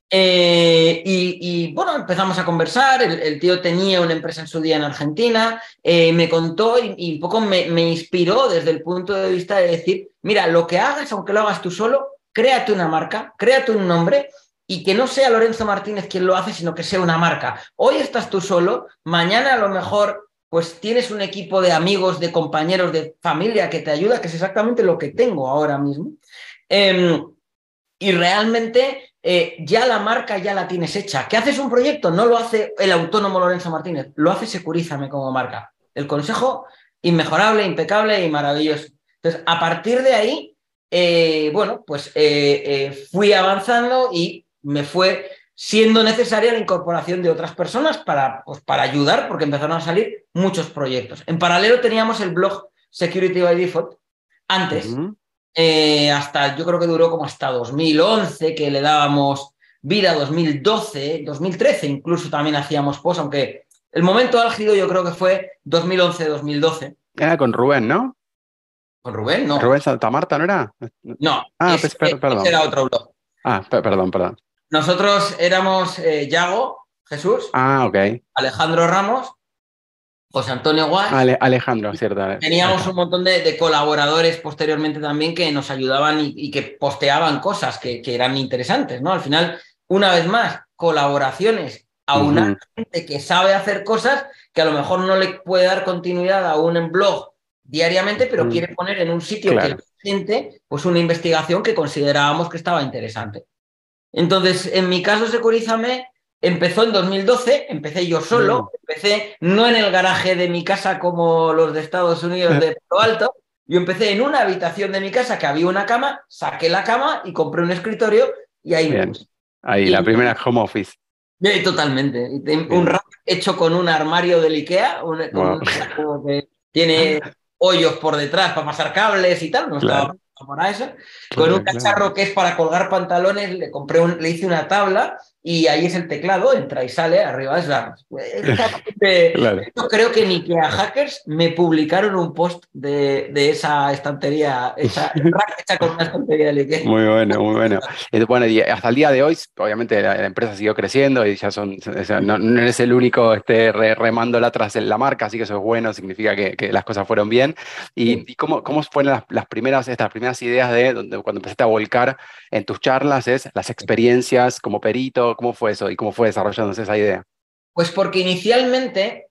eh, y, bueno, empezamos a conversar, el, tío tenía una empresa en su día en Argentina, eh, me contó y, un poco me, inspiró desde el punto de vista de decir, mira, lo que hagas, aunque lo hagas tú solo, créate una marca, créate un nombre y que no sea Lorenzo Martínez quien lo hace, sino que sea una marca. Hoy estás tú solo, mañana a lo mejor pues tienes un equipo de amigos, de compañeros, de familia que te ayuda, que es exactamente lo que tengo ahora mismo. Em, y realmente eh, ya la marca ya la tienes hecha. ¿Qué haces un proyecto? No lo hace el autónomo Lorenzo Martínez, lo hace Securízame como marca. El consejo, inmejorable, impecable y maravilloso. Entonces, a partir de ahí, eh, bueno, pues eh, fui avanzando y me fue siendo necesaria la incorporación de otras personas para, pues, para ayudar, porque empezaron a salir muchos proyectos. En paralelo teníamos el blog Security by Default, antes, eh, hasta, yo creo que duró como hasta 2011, que le dábamos vida, 2012, 2013 incluso también hacíamos post, aunque el momento álgido yo creo que fue 2011-2012. Era con Rubén, ¿no? Con Rubén, no. Rubén Santa Marta, ¿no era? No, ah, pues, perdón. era otro blog. Ah, perdón, perdón. Nosotros éramos eh, Yago, Jesús, ah, ok. Alejandro Ramos José Antonio Guas. Alejandro, cierto. Teníamos un montón de, colaboradores posteriormente también que nos ayudaban y, que posteaban cosas que, eran interesantes, ¿no? Al final, una vez más, colaboraciones a una gente que sabe hacer cosas que a lo mejor no le puede dar continuidad a un blog diariamente, pero quiere poner en un sitio que la gente, pues una investigación que considerábamos que estaba interesante. Entonces, en mi caso, Securízame Empezó en 2012, empecé yo solo, empecé no en el garaje de mi casa como los de Estados Unidos de Palo Alto, yo empecé en una habitación de mi casa que había una cama, saqué la cama y compré un escritorio y ahí Bien. Ahí, la primera home office. totalmente. Un rack hecho con un armario del IKEA, un, que tiene hoyos por detrás para pasar cables y tal, no estaba para eso. Con un cacharro que es para colgar pantalones, le compré le hice una tabla y ahí es el teclado, entra y sale, arriba es la... Yo creo que ni que a hackers me publicaron un post de, de esa estantería, esa, con una estantería de Muy bueno, muy bueno. Bueno, y hasta el día de hoy, obviamente la, empresa siguió creciendo y ya son, no, eres el único este, remándola tras la marca, así que eso es bueno, significa que, que las cosas fueron bien. ¿Y, cómo, cómo fueron las, las, primeras, estas primeras ideas de donde, cuando empezaste a volcar en tus charlas, es las experiencias como perito, ¿Cómo fue eso y cómo fue desarrollándose esa idea? Pues porque inicialmente,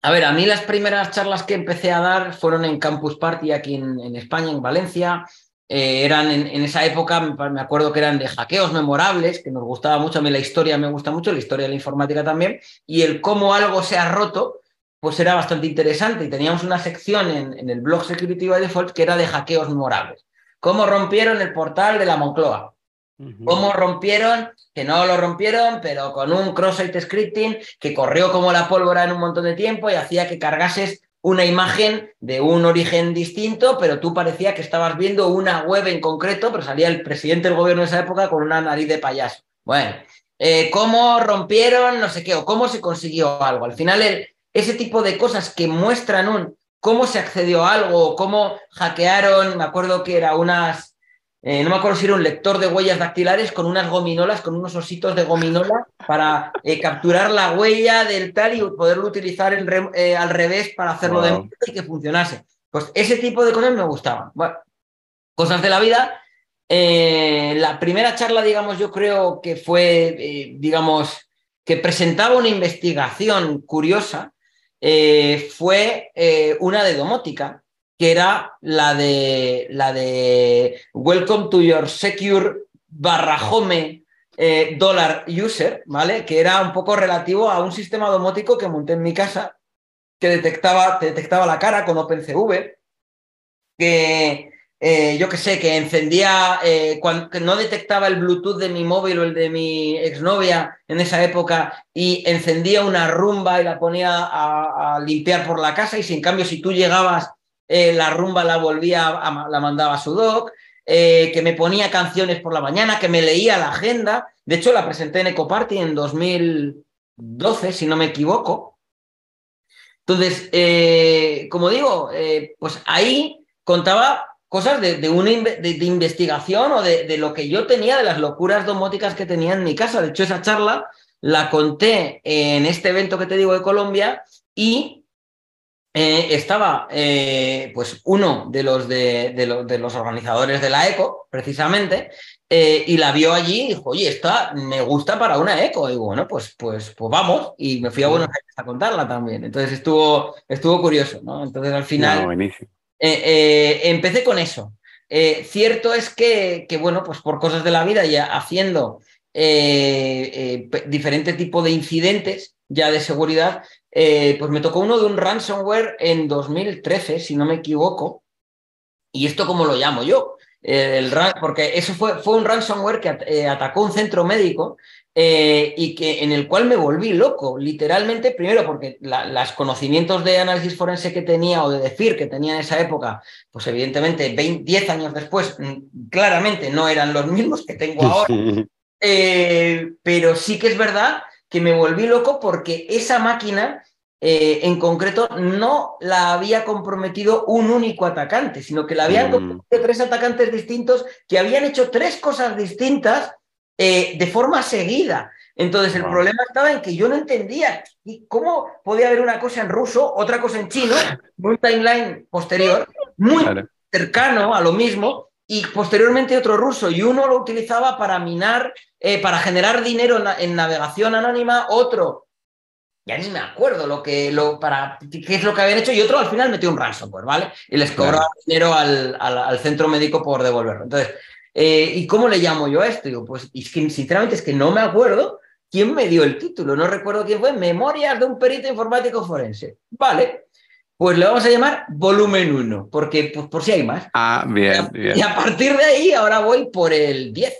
a ver, a mí las primeras charlas que empecé a dar fueron en Campus Party aquí en, España, en Valencia. Eh, eran en, esa época, me acuerdo que eran de hackeos memorables, que nos gustaba mucho, a mí la historia me gusta mucho, la historia de la informática también, y el cómo algo se ha roto, pues era bastante interesante. Y teníamos una sección en, en el blog Security by Default que era de hackeos memorables. Cómo rompieron el portal de la Moncloa. Cómo rompieron, que no lo rompieron, pero con un cross-site scripting que corrió como la pólvora en un montón de tiempo y hacía que cargases una imagen de un origen distinto, pero tú parecía que estabas viendo una web en concreto, pero salía el presidente del gobierno de esa época con una nariz de payaso. Bueno, eh, cómo rompieron, no sé qué, o cómo se consiguió algo. Al final, ese tipo de cosas que muestran un cómo se accedió a algo, cómo hackearon, me acuerdo que era unas eh, no me acuerdo si era un lector de huellas dactilares con unas gominolas, con unos ositos de gominola para eh, capturar la huella del tal y poderlo utilizar eh, al revés para hacerlo de y que funcionase. Pues ese tipo de cosas me gustaban. Bueno, cosas de la vida. la primera charla, digamos, yo creo que fue, digamos, que presentaba una investigación curiosa, fue una de domótica que era la de, la de Welcome to your secure barra home eh, dollar user, ¿vale? Que era un poco relativo a un sistema domótico que monté en mi casa que detectaba, detectaba la cara con OpenCV, que eh, yo que sé, que encendía, eh, cuando, que no detectaba el Bluetooth de mi móvil o el de mi exnovia en esa época y encendía una rumba y la ponía a, a limpiar por la casa y si en cambio si tú llegabas eh, la rumba la volvía, a, la mandaba a su doc, eh, que me ponía canciones por la mañana, que me leía la agenda. De hecho, la presenté en Ecoparty en 2012, si no me equivoco. Entonces, eh, como digo, pues ahí contaba cosas de, una de, investigación o de, lo que yo tenía, de las locuras domóticas que tenía en mi casa. De hecho, esa charla la conté en este evento que te digo de Colombia y eh, estaba pues uno de los, de, de, los organizadores de la ECO, precisamente, eh, y la vio allí y dijo, oye, esta me gusta para una ECO. Y bueno, pues, pues, pues vamos. Y me fui a Buenos Aires a contarla también. Entonces estuvo, estuvo curioso, ¿no? Entonces al final empecé con eso. cierto es que, que, bueno, pues por cosas de la vida, ya haciendo diferente tipo de incidentes ya de seguridad, eh, pues me tocó uno de un ransomware en 2013, si no me equivoco. ¿Y esto cómo lo llamo yo? El, porque eso fue, fue un ransomware que eh, atacó un centro médico eh, y que, en el cual me volví loco, literalmente, primero porque los conocimientos de análisis forense que tenía o de decir que tenía en esa época, pues evidentemente 10 años después, mm, claramente no eran los mismos que tengo ahora, pero sí que es verdad que me volví loco porque esa máquina eh, en concreto no la había comprometido un único atacante, sino que la habían mm. comprometido tres atacantes distintos que habían hecho tres cosas distintas eh, de forma seguida. Entonces el problema estaba en que yo no entendía cómo podía haber una cosa en ruso, otra cosa en chino, un timeline posterior, muy cercano a lo mismo, y posteriormente otro ruso, y uno lo utilizaba para minar, eh, para generar dinero en, navegación anónima, otro, ya ni me acuerdo lo que, lo, para, qué es lo que habían hecho, y otro al final metió un ransomware, ¿vale? Y les cobraba dinero al, al, centro médico por devolverlo. Entonces, eh, ¿y cómo le llamo yo a esto? Digo, pues es que sinceramente es que no me acuerdo quién me dio el título, no recuerdo quién fue, Memorias de un perito informático forense. Vale, pues le vamos a llamar volumen 1, porque pues, por si hay más. Ah, bien, bien. Y a partir de ahí ahora voy por el 10.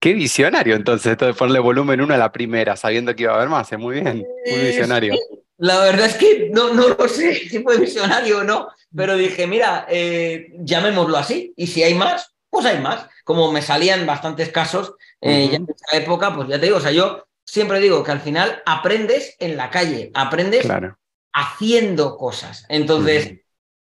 Qué visionario entonces, esto de ponerle volumen 1 a la primera, sabiendo que iba a haber más, es muy bien, muy visionario. la verdad es que no, no lo sé si fue visionario o no, pero dije, mira, eh, llamémoslo así, y si hay más, pues hay más. Como me salían bastantes casos eh, ya en esa época, pues ya te digo, o sea, yo siempre digo que al final aprendes en la calle, aprendes haciendo cosas. Entonces,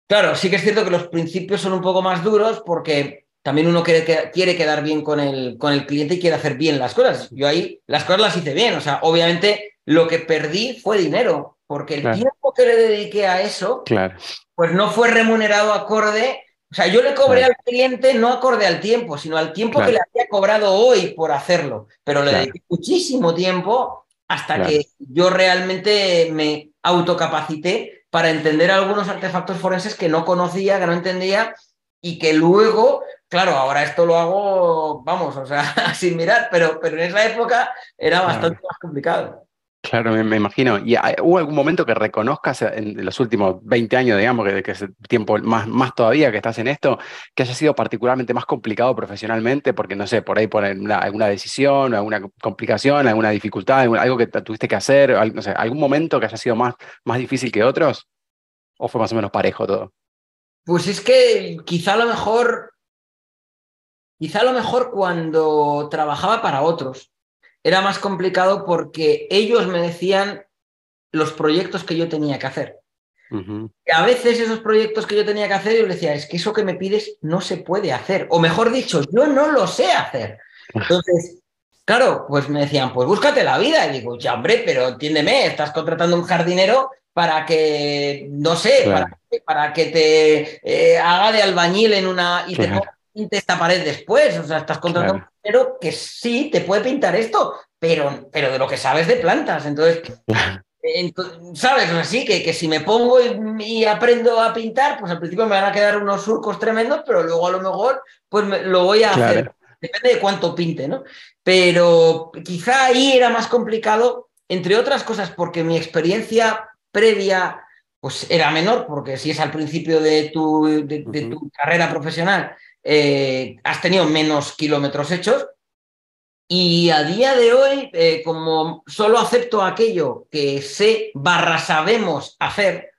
claro, sí que es cierto que los principios son un poco más duros porque también uno quiere, quiere quedar bien con el, con el cliente y quiere hacer bien las cosas. Yo ahí las cosas las hice bien, o sea, obviamente lo que perdí fue dinero, porque el tiempo que le dediqué a eso, claro. pues no fue remunerado acorde. O sea, yo le cobré al cliente no acorde al tiempo, sino al tiempo que le había cobrado hoy por hacerlo. Pero le dediqué muchísimo tiempo hasta que yo realmente me autocapacité para entender algunos artefactos forenses que no conocía, que no entendía y que luego, claro, ahora esto lo hago, vamos, o sea, sin mirar, pero, pero en esa época era bastante más complicado. Claro, me, imagino. ¿Y hubo algún momento que reconozcas en los últimos 20 años, digamos, que, que es el tiempo más, más todavía que estás en esto, que haya sido particularmente más complicado profesionalmente? Porque, no sé, por ahí por alguna decisión, alguna complicación, alguna dificultad, algo que tuviste que hacer, no sé, algún momento que haya sido más, más difícil que otros? ¿O fue más o menos parejo todo? Pues es que quizá a lo mejor, quizá a lo mejor cuando trabajaba para otros era más complicado porque ellos me decían los proyectos que yo tenía que hacer. Y a veces esos proyectos que yo tenía que hacer, yo les decía, es que eso que me pides no se puede hacer. O mejor dicho, yo no lo sé hacer. Entonces, claro, pues me decían, pues búscate la vida. Y digo, ya, hombre, pero entiéndeme, estás contratando un jardinero para que, no sé, para, que te eh, haga de albañil en una... Y esta pared después. O sea, estás contratando un pero que sí te puede pintar esto, pero, pero de lo que sabes de plantas. Entonces, ¿sabes? Así que, que si me pongo y, aprendo a pintar, pues al principio me van a quedar unos surcos tremendos, pero luego a lo mejor pues lo voy a hacer. Depende de cuánto pinte, ¿no? Pero quizá ahí era más complicado, entre otras cosas, porque mi experiencia previa pues era menor, porque si es al principio de tu, de tu carrera profesional, eh, has tenido menos kilómetros hechos. Y a día de hoy, eh, como solo acepto aquello que sé barra sabemos hacer,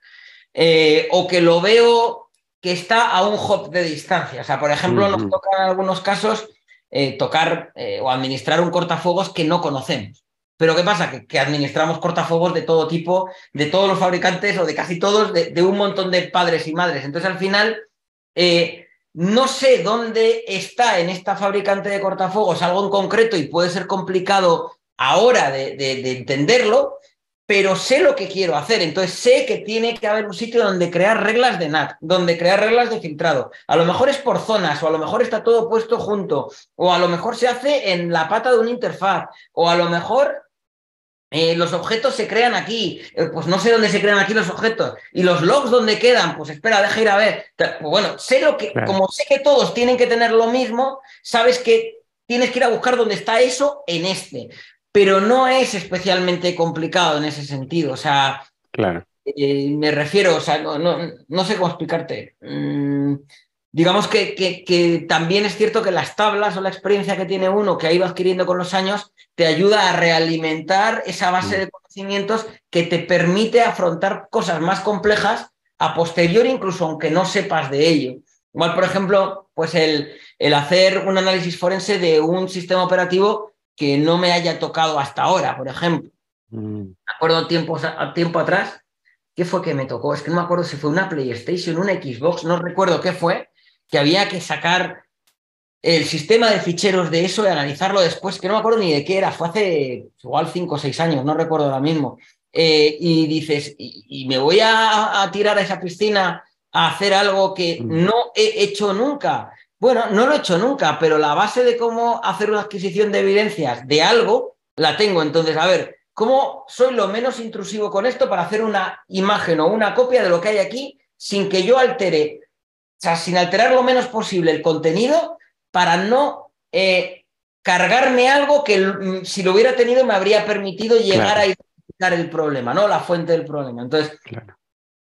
eh, o que lo veo que está a un hop de distancia. O sea, por ejemplo, nos toca en algunos casos tocar o administrar un cortafuegos que no conocemos. Pero ¿qué pasa? Que, administramos cortafuegos de todo tipo, de todos los fabricantes o de casi todos, de, un montón de padres y madres. Entonces, al final, no sé dónde está en esta fabricante de cortafuegos algo en concreto y puede ser complicado ahora de, entenderlo, pero sé lo que quiero hacer. Entonces sé que tiene que haber un sitio donde crear reglas de NAT, donde crear reglas de filtrado. A lo mejor es por zonas, o a lo mejor está todo puesto junto, o a lo mejor se hace en la pata de una interfaz, o a lo mejor eh, los objetos se crean aquí, eh, pues no sé dónde se crean aquí los objetos. Y los logs dónde quedan, pues espera, deja ir a ver. Pues bueno, sé lo que, como sé que todos tienen que tener lo mismo, sabes que tienes que ir a buscar dónde está eso en este. Pero no es especialmente complicado en ese sentido. O sea, claro. Eh, me refiero, o sea, no, no, sé cómo explicarte. Mm, digamos que, que, también es cierto que las tablas o la experiencia que tiene uno que ha ido adquiriendo con los años te ayuda a realimentar esa base mm. de conocimientos que te permite afrontar cosas más complejas a posteriori, incluso aunque no sepas de ello. Igual, por ejemplo, pues el, el hacer un análisis forense de un sistema operativo que no me haya tocado hasta ahora, por ejemplo. Mm. Me acuerdo tiempo, tiempo atrás, ¿qué fue que me tocó? Es que no me acuerdo si fue una PlayStation, una Xbox, no recuerdo qué fue, que había que sacar el sistema de ficheros de eso y analizarlo después, que no me acuerdo ni de qué era, fue hace igual cinco o seis años, no recuerdo ahora mismo. Eh, y dices, y, me voy a, tirar a esa piscina a hacer algo que mm. no he hecho nunca. Bueno, no lo he hecho nunca, pero la base de cómo hacer una adquisición de evidencias de algo la tengo. Entonces, a ver, ¿cómo soy lo menos intrusivo con esto para hacer una imagen o una copia de lo que hay aquí sin que yo altere sea, sin alterar lo menos posible el contenido para no eh, cargarme algo que mm, si lo hubiera tenido me habría permitido llegar a identificar el problema, ¿no? La fuente del problema. Entonces,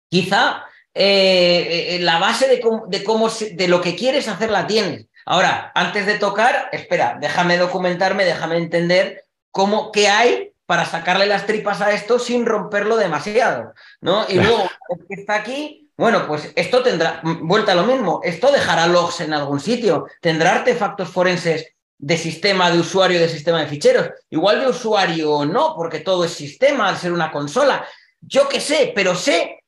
quizá eh, eh, la base de cómo, de, cómo de lo que quieres hacer la tienes. Ahora, antes de tocar, espera, déjame documentarme, déjame entender cómo, qué hay para sacarle las tripas a esto sin romperlo demasiado, ¿no? Y luego, que está aquí, Bueno, pues esto tendrá, vuelta a lo mismo, esto dejará logs en algún sitio, tendrá artefactos forenses de sistema de usuario, de sistema de ficheros. Igual de usuario no, porque todo es sistema al ser una consola. Yo qué sé, pero sé,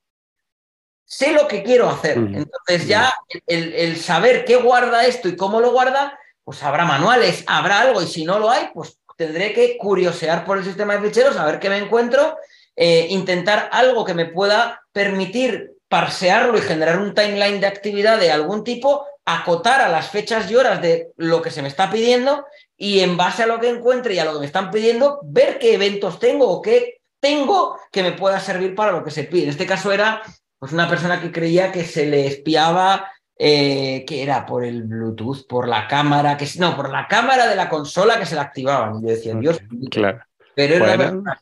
sé lo que quiero hacer. Entonces ya el, el, saber qué guarda esto y cómo lo guarda, pues habrá manuales, habrá algo y si no lo hay, pues tendré que curiosear por el sistema de ficheros, a ver qué me encuentro, eh, intentar algo que me pueda permitir parsearlo y generar un timeline de actividad de algún tipo, acotar a las fechas y horas de lo que se me está pidiendo y en base a lo que encuentre y a lo que me están pidiendo, ver qué eventos tengo o qué tengo que me pueda servir para lo que se pide. En este caso era pues, una persona que creía que se le espiaba, eh, que era por el Bluetooth, por la cámara, que no, por la cámara de la consola que se la activaban. Y yo decía, Dios, claro. Pero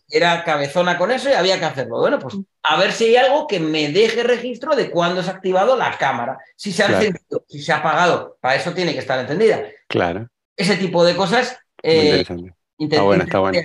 era, cabezona con eso y había que hacerlo. Bueno, pues a ver si hay algo que me deje registro de cuándo se ha activado la cámara. Si se ha encendido, si se ha apagado. Para eso tiene que estar encendida. Claro. Ese tipo de cosas. Eh, está bueno, está bueno.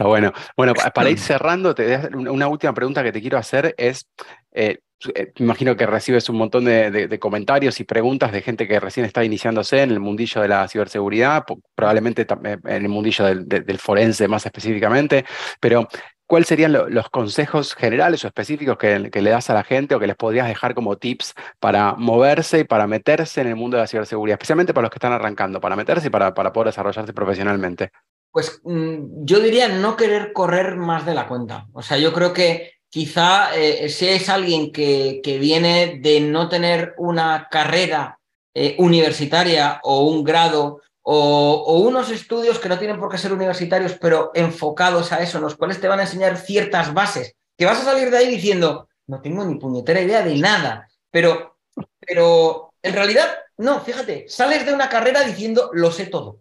Está bueno. Bueno, para ir cerrando, te, una última pregunta que te quiero hacer es, eh, eh, me imagino que recibes un montón de, comentarios y preguntas de gente que recién está iniciándose en el mundillo de la ciberseguridad, probablemente también en el mundillo del, forense más específicamente, pero ¿cuáles serían los consejos generales o específicos que, le das a la gente o que les podrías dejar como tips para moverse y para meterse en el mundo de la ciberseguridad, especialmente para los que están arrancando, para meterse y para, para poder desarrollarse profesionalmente? Pues mm, yo diría no querer correr más de la cuenta. O sea, yo creo que quizá eh, si es alguien que, que, viene de no tener una carrera eh, universitaria o un grado o, unos estudios que no tienen por qué ser universitarios, pero enfocados a eso, en los cuales te van a enseñar ciertas bases, que vas a salir de ahí diciendo, no tengo ni puñetera idea de nada, pero, pero en realidad, no, fíjate, sales de una carrera diciendo, lo sé todo.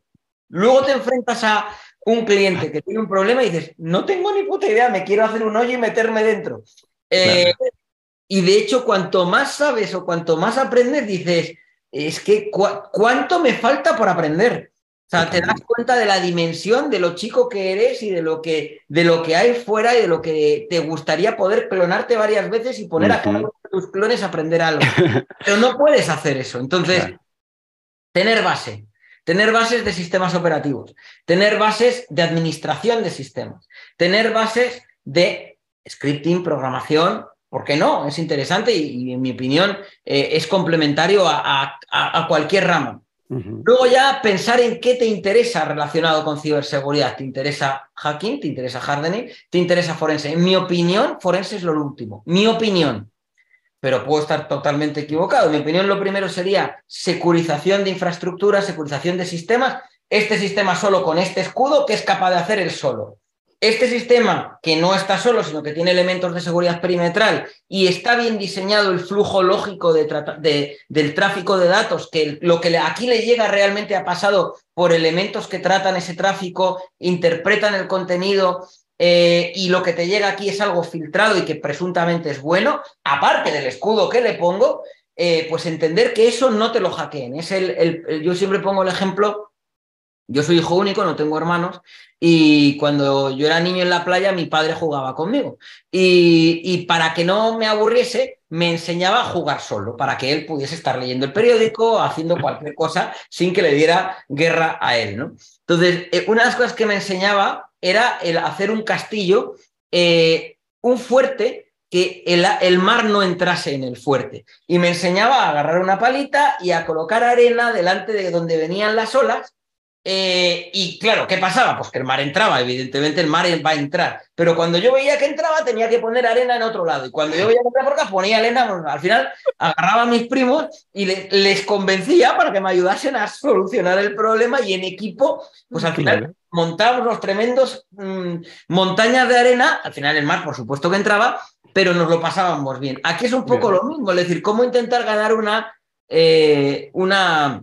Luego te enfrentas a un cliente que tiene un problema y dices, no tengo ni puta idea, me quiero hacer un hoyo y meterme dentro. Eh, y de hecho, cuanto más sabes o cuanto más aprendes, dices, es que cuánto me falta por aprender. O sea, te das cuenta de la dimensión de lo chico que eres y de lo que, de lo que hay fuera y de lo que te gustaría poder clonarte varias veces y poner a cada uno de tus clones a aprender algo. Pero no puedes hacer eso. Entonces, tener base, tener bases de sistemas operativos, tener bases de administración de sistemas, tener bases de scripting, programación, ¿por qué no? Es interesante y, en mi opinión eh, es complementario a, cualquier rama. Luego ya pensar en qué te interesa relacionado con ciberseguridad. ¿Te interesa hacking? ¿Te interesa hardening? ¿Te interesa forense? En mi opinión, forense es lo último. Mi opinión pero puedo estar totalmente equivocado. En mi opinión, lo primero sería securización de infraestructura, securización de sistemas. Este sistema solo con este escudo, que es capaz de hacer el solo? Este sistema que no está solo, sino que tiene elementos de seguridad perimetral y está bien diseñado el flujo lógico de del tráfico de datos, que lo que aquí le llega realmente ha pasado por elementos que tratan ese tráfico, interpretan el contenido eh, y lo que te llega aquí es algo filtrado y que presuntamente es bueno, aparte del escudo que le pongo, eh, pues entender que eso no te lo hackeen. Es el, yo siempre pongo el ejemplo, yo soy hijo único, no tengo hermanos, y cuando yo era niño en la playa, mi padre jugaba conmigo. Y, para que no me aburriese, me enseñaba a jugar solo, para que él pudiese estar leyendo el periódico, haciendo cualquier cosa, sin que le diera guerra a él. ¿no? Entonces, eh, una de las cosas que me enseñaba era el hacer un castillo, eh, un fuerte que el, el, mar no entrase en el fuerte. Y me enseñaba a agarrar una palita y a colocar arena delante de donde venían las olas eh, y claro, ¿qué pasaba? Pues que el mar entraba, evidentemente el mar va a entrar. Pero cuando yo veía que entraba, tenía que poner arena en otro lado. Y cuando yo veía que entraba por acá, ponía arena. al final agarraba a mis primos y les convencía para que me ayudasen a solucionar el problema. Y en equipo, pues al final montábamos los tremendos mm, montañas de arena. Al final el mar, por supuesto que entraba, pero nos lo pasábamos bien. Aquí es un poco lo mismo, es decir, cómo intentar ganar una. Eh, una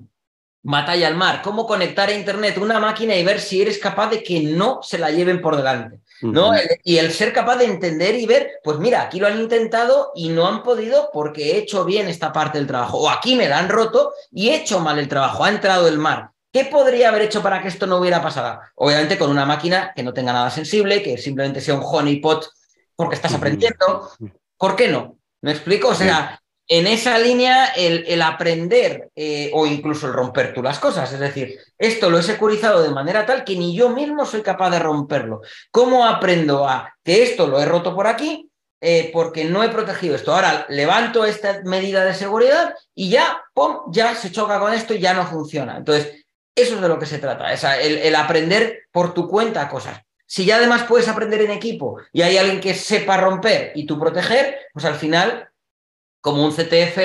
batalla al mar, cómo conectar a Internet una máquina y ver si eres capaz de que no se la lleven por delante. ¿no? Y el ser capaz de entender y ver, pues mira, aquí lo han intentado y no han podido porque he hecho bien esta parte del trabajo. O aquí me la han roto y he hecho mal el trabajo, ha entrado el mar. ¿Qué podría haber hecho para que esto no hubiera pasado? Obviamente con una máquina que no tenga nada sensible, que simplemente sea un honeypot porque estás aprendiendo. ¿Por qué no? ¿Me explico? O sea, en esa línea el, aprender eh, o incluso el romper tú las cosas. Es decir, esto lo he securizado de manera tal que ni yo mismo soy capaz de romperlo. ¿Cómo aprendo a que esto lo he roto por aquí? Eh, porque no he protegido esto. Ahora levanto esta medida de seguridad y ya, ¡pum!, ya se choca con esto y ya no funciona. Entonces, eso es de lo que se trata, el aprender por tu cuenta cosas. Si ya además puedes aprender en equipo y hay alguien que sepa romper y tú proteger, pues al final como un CTF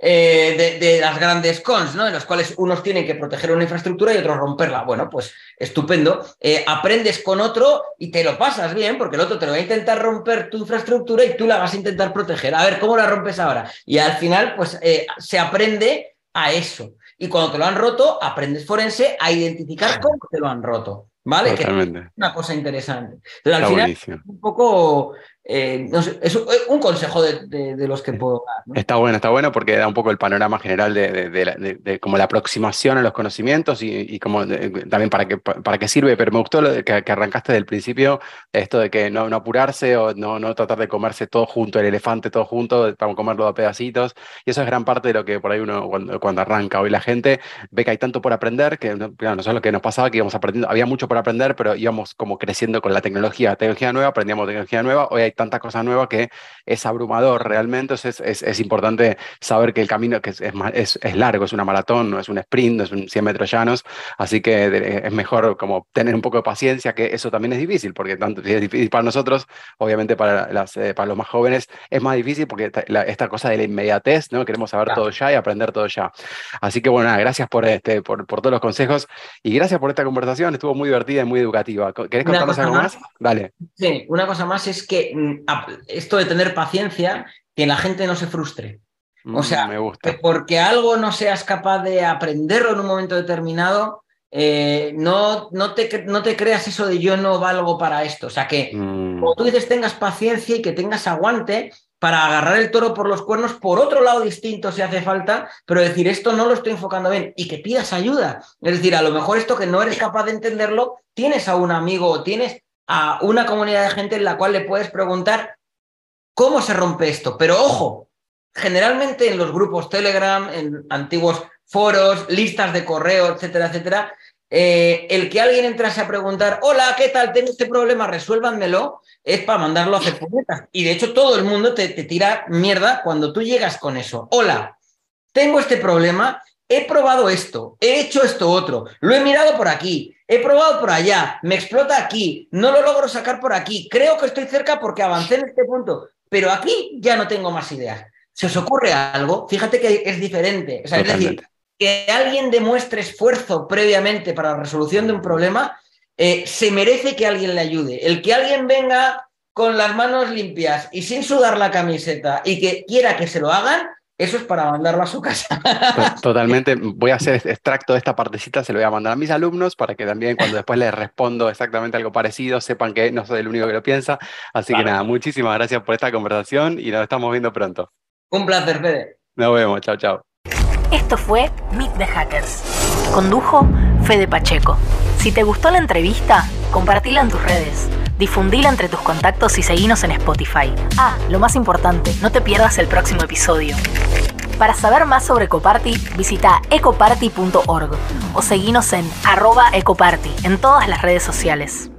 eh, de, las grandes cons, ¿no? En los cuales unos tienen que proteger una infraestructura y otros romperla. Bueno, pues estupendo. Eh, aprendes con otro y te lo pasas bien, porque el otro te lo va a intentar romper tu infraestructura y tú la vas a intentar proteger. A ver, ¿cómo la rompes ahora? Y al final, pues eh, se aprende a eso. Y cuando te lo han roto, aprendes forense a identificar cómo te lo han roto. ¿Vale? Totalmente. es una cosa interesante. Entonces, al final, un poco eh, es un consejo de, los que puedo dar. Está bueno, está bueno porque da un poco el panorama general de, como la aproximación a los conocimientos y, como también para qué para qué sirve, pero me gustó lo que, arrancaste del principio, esto de que no, no apurarse o no, no tratar de comerse todo junto, el elefante todo junto, para comerlo a pedacitos. Y eso es gran parte de lo que por ahí uno cuando, arranca hoy la gente ve que hay tanto por aprender, que no, no lo que nos pasaba, que íbamos aprendiendo, había mucho por aprender, pero íbamos como creciendo con la tecnología, tecnología nueva, aprendíamos tecnología nueva, hoy hay tanta cosa nueva que es abrumador realmente. Es, es, importante saber que el camino que es, es, es, largo, es una maratón, no es un sprint, no es un 100 metros llanos. Así que es mejor como tener un poco de paciencia, que eso también es difícil, porque tanto es difícil para nosotros, obviamente para, las, eh, para los más jóvenes es más difícil porque esta, cosa de la inmediatez, ¿no? Queremos saber todo ya y aprender todo ya. Así que bueno, gracias por, este, por, por todos los consejos y gracias por esta conversación. Estuvo muy divertida y muy educativa. ¿Querés contarnos algo más? Dale. Sí, una cosa más es que esto de tener paciencia, que la gente no se frustre. O sea, mm, Me gusta. porque algo no seas capaz de aprenderlo en un momento determinado, eh, no, no, te, no, te, creas eso de yo no valgo para esto. O sea, que mm. como tú dices, tengas paciencia y que tengas aguante para agarrar el toro por los cuernos por otro lado distinto si hace falta, pero decir esto no lo estoy enfocando bien y que pidas ayuda. Es decir, a lo mejor esto que no eres capaz de entenderlo, tienes a un amigo o tienes a una comunidad de gente en la cual le puedes preguntar cómo se rompe esto. Pero ojo, generalmente en los grupos Telegram, en antiguos foros, listas de correo, etcétera, etcétera, eh, el que alguien entrase a preguntar, hola, ¿qué tal? Tengo este problema, resuélvanmelo, es para mandarlo a hacer puñetas. Y de hecho todo el mundo te, te tira mierda cuando tú llegas con eso. Hola, tengo este problema, he probado esto, he hecho esto otro, lo he mirado por aquí, he probado por allá, me explota aquí, no lo logro sacar por aquí, creo que estoy cerca porque avancé en este punto, pero aquí ya no tengo más ideas. ¿Se os ocurre algo? Fíjate que es diferente. es decir, que alguien demuestre esfuerzo previamente para la resolución de un problema, eh, se merece que alguien le ayude. El que alguien venga con las manos limpias y sin sudar la camiseta y que quiera que se lo hagan, eso es para mandarlo a su casa. Totalmente. Voy a hacer extracto de esta partecita, se lo voy a mandar a mis alumnos para que también cuando después les respondo exactamente algo parecido, sepan que no soy el único que lo piensa. Así que nada, muchísimas gracias por esta conversación y nos estamos viendo pronto. Un placer, Fede. Nos vemos, chao, chao. Esto fue Meet the Hackers. Condujo Fede Pacheco. Si te gustó la entrevista, compartila en tus redes difundila entre tus contactos y seguinos en Spotify. Ah, lo más importante, no te pierdas el próximo episodio. Para saber más sobre Ecoparty, visita ecoparty.org o seguinos en arroba ecoparty en todas las redes sociales.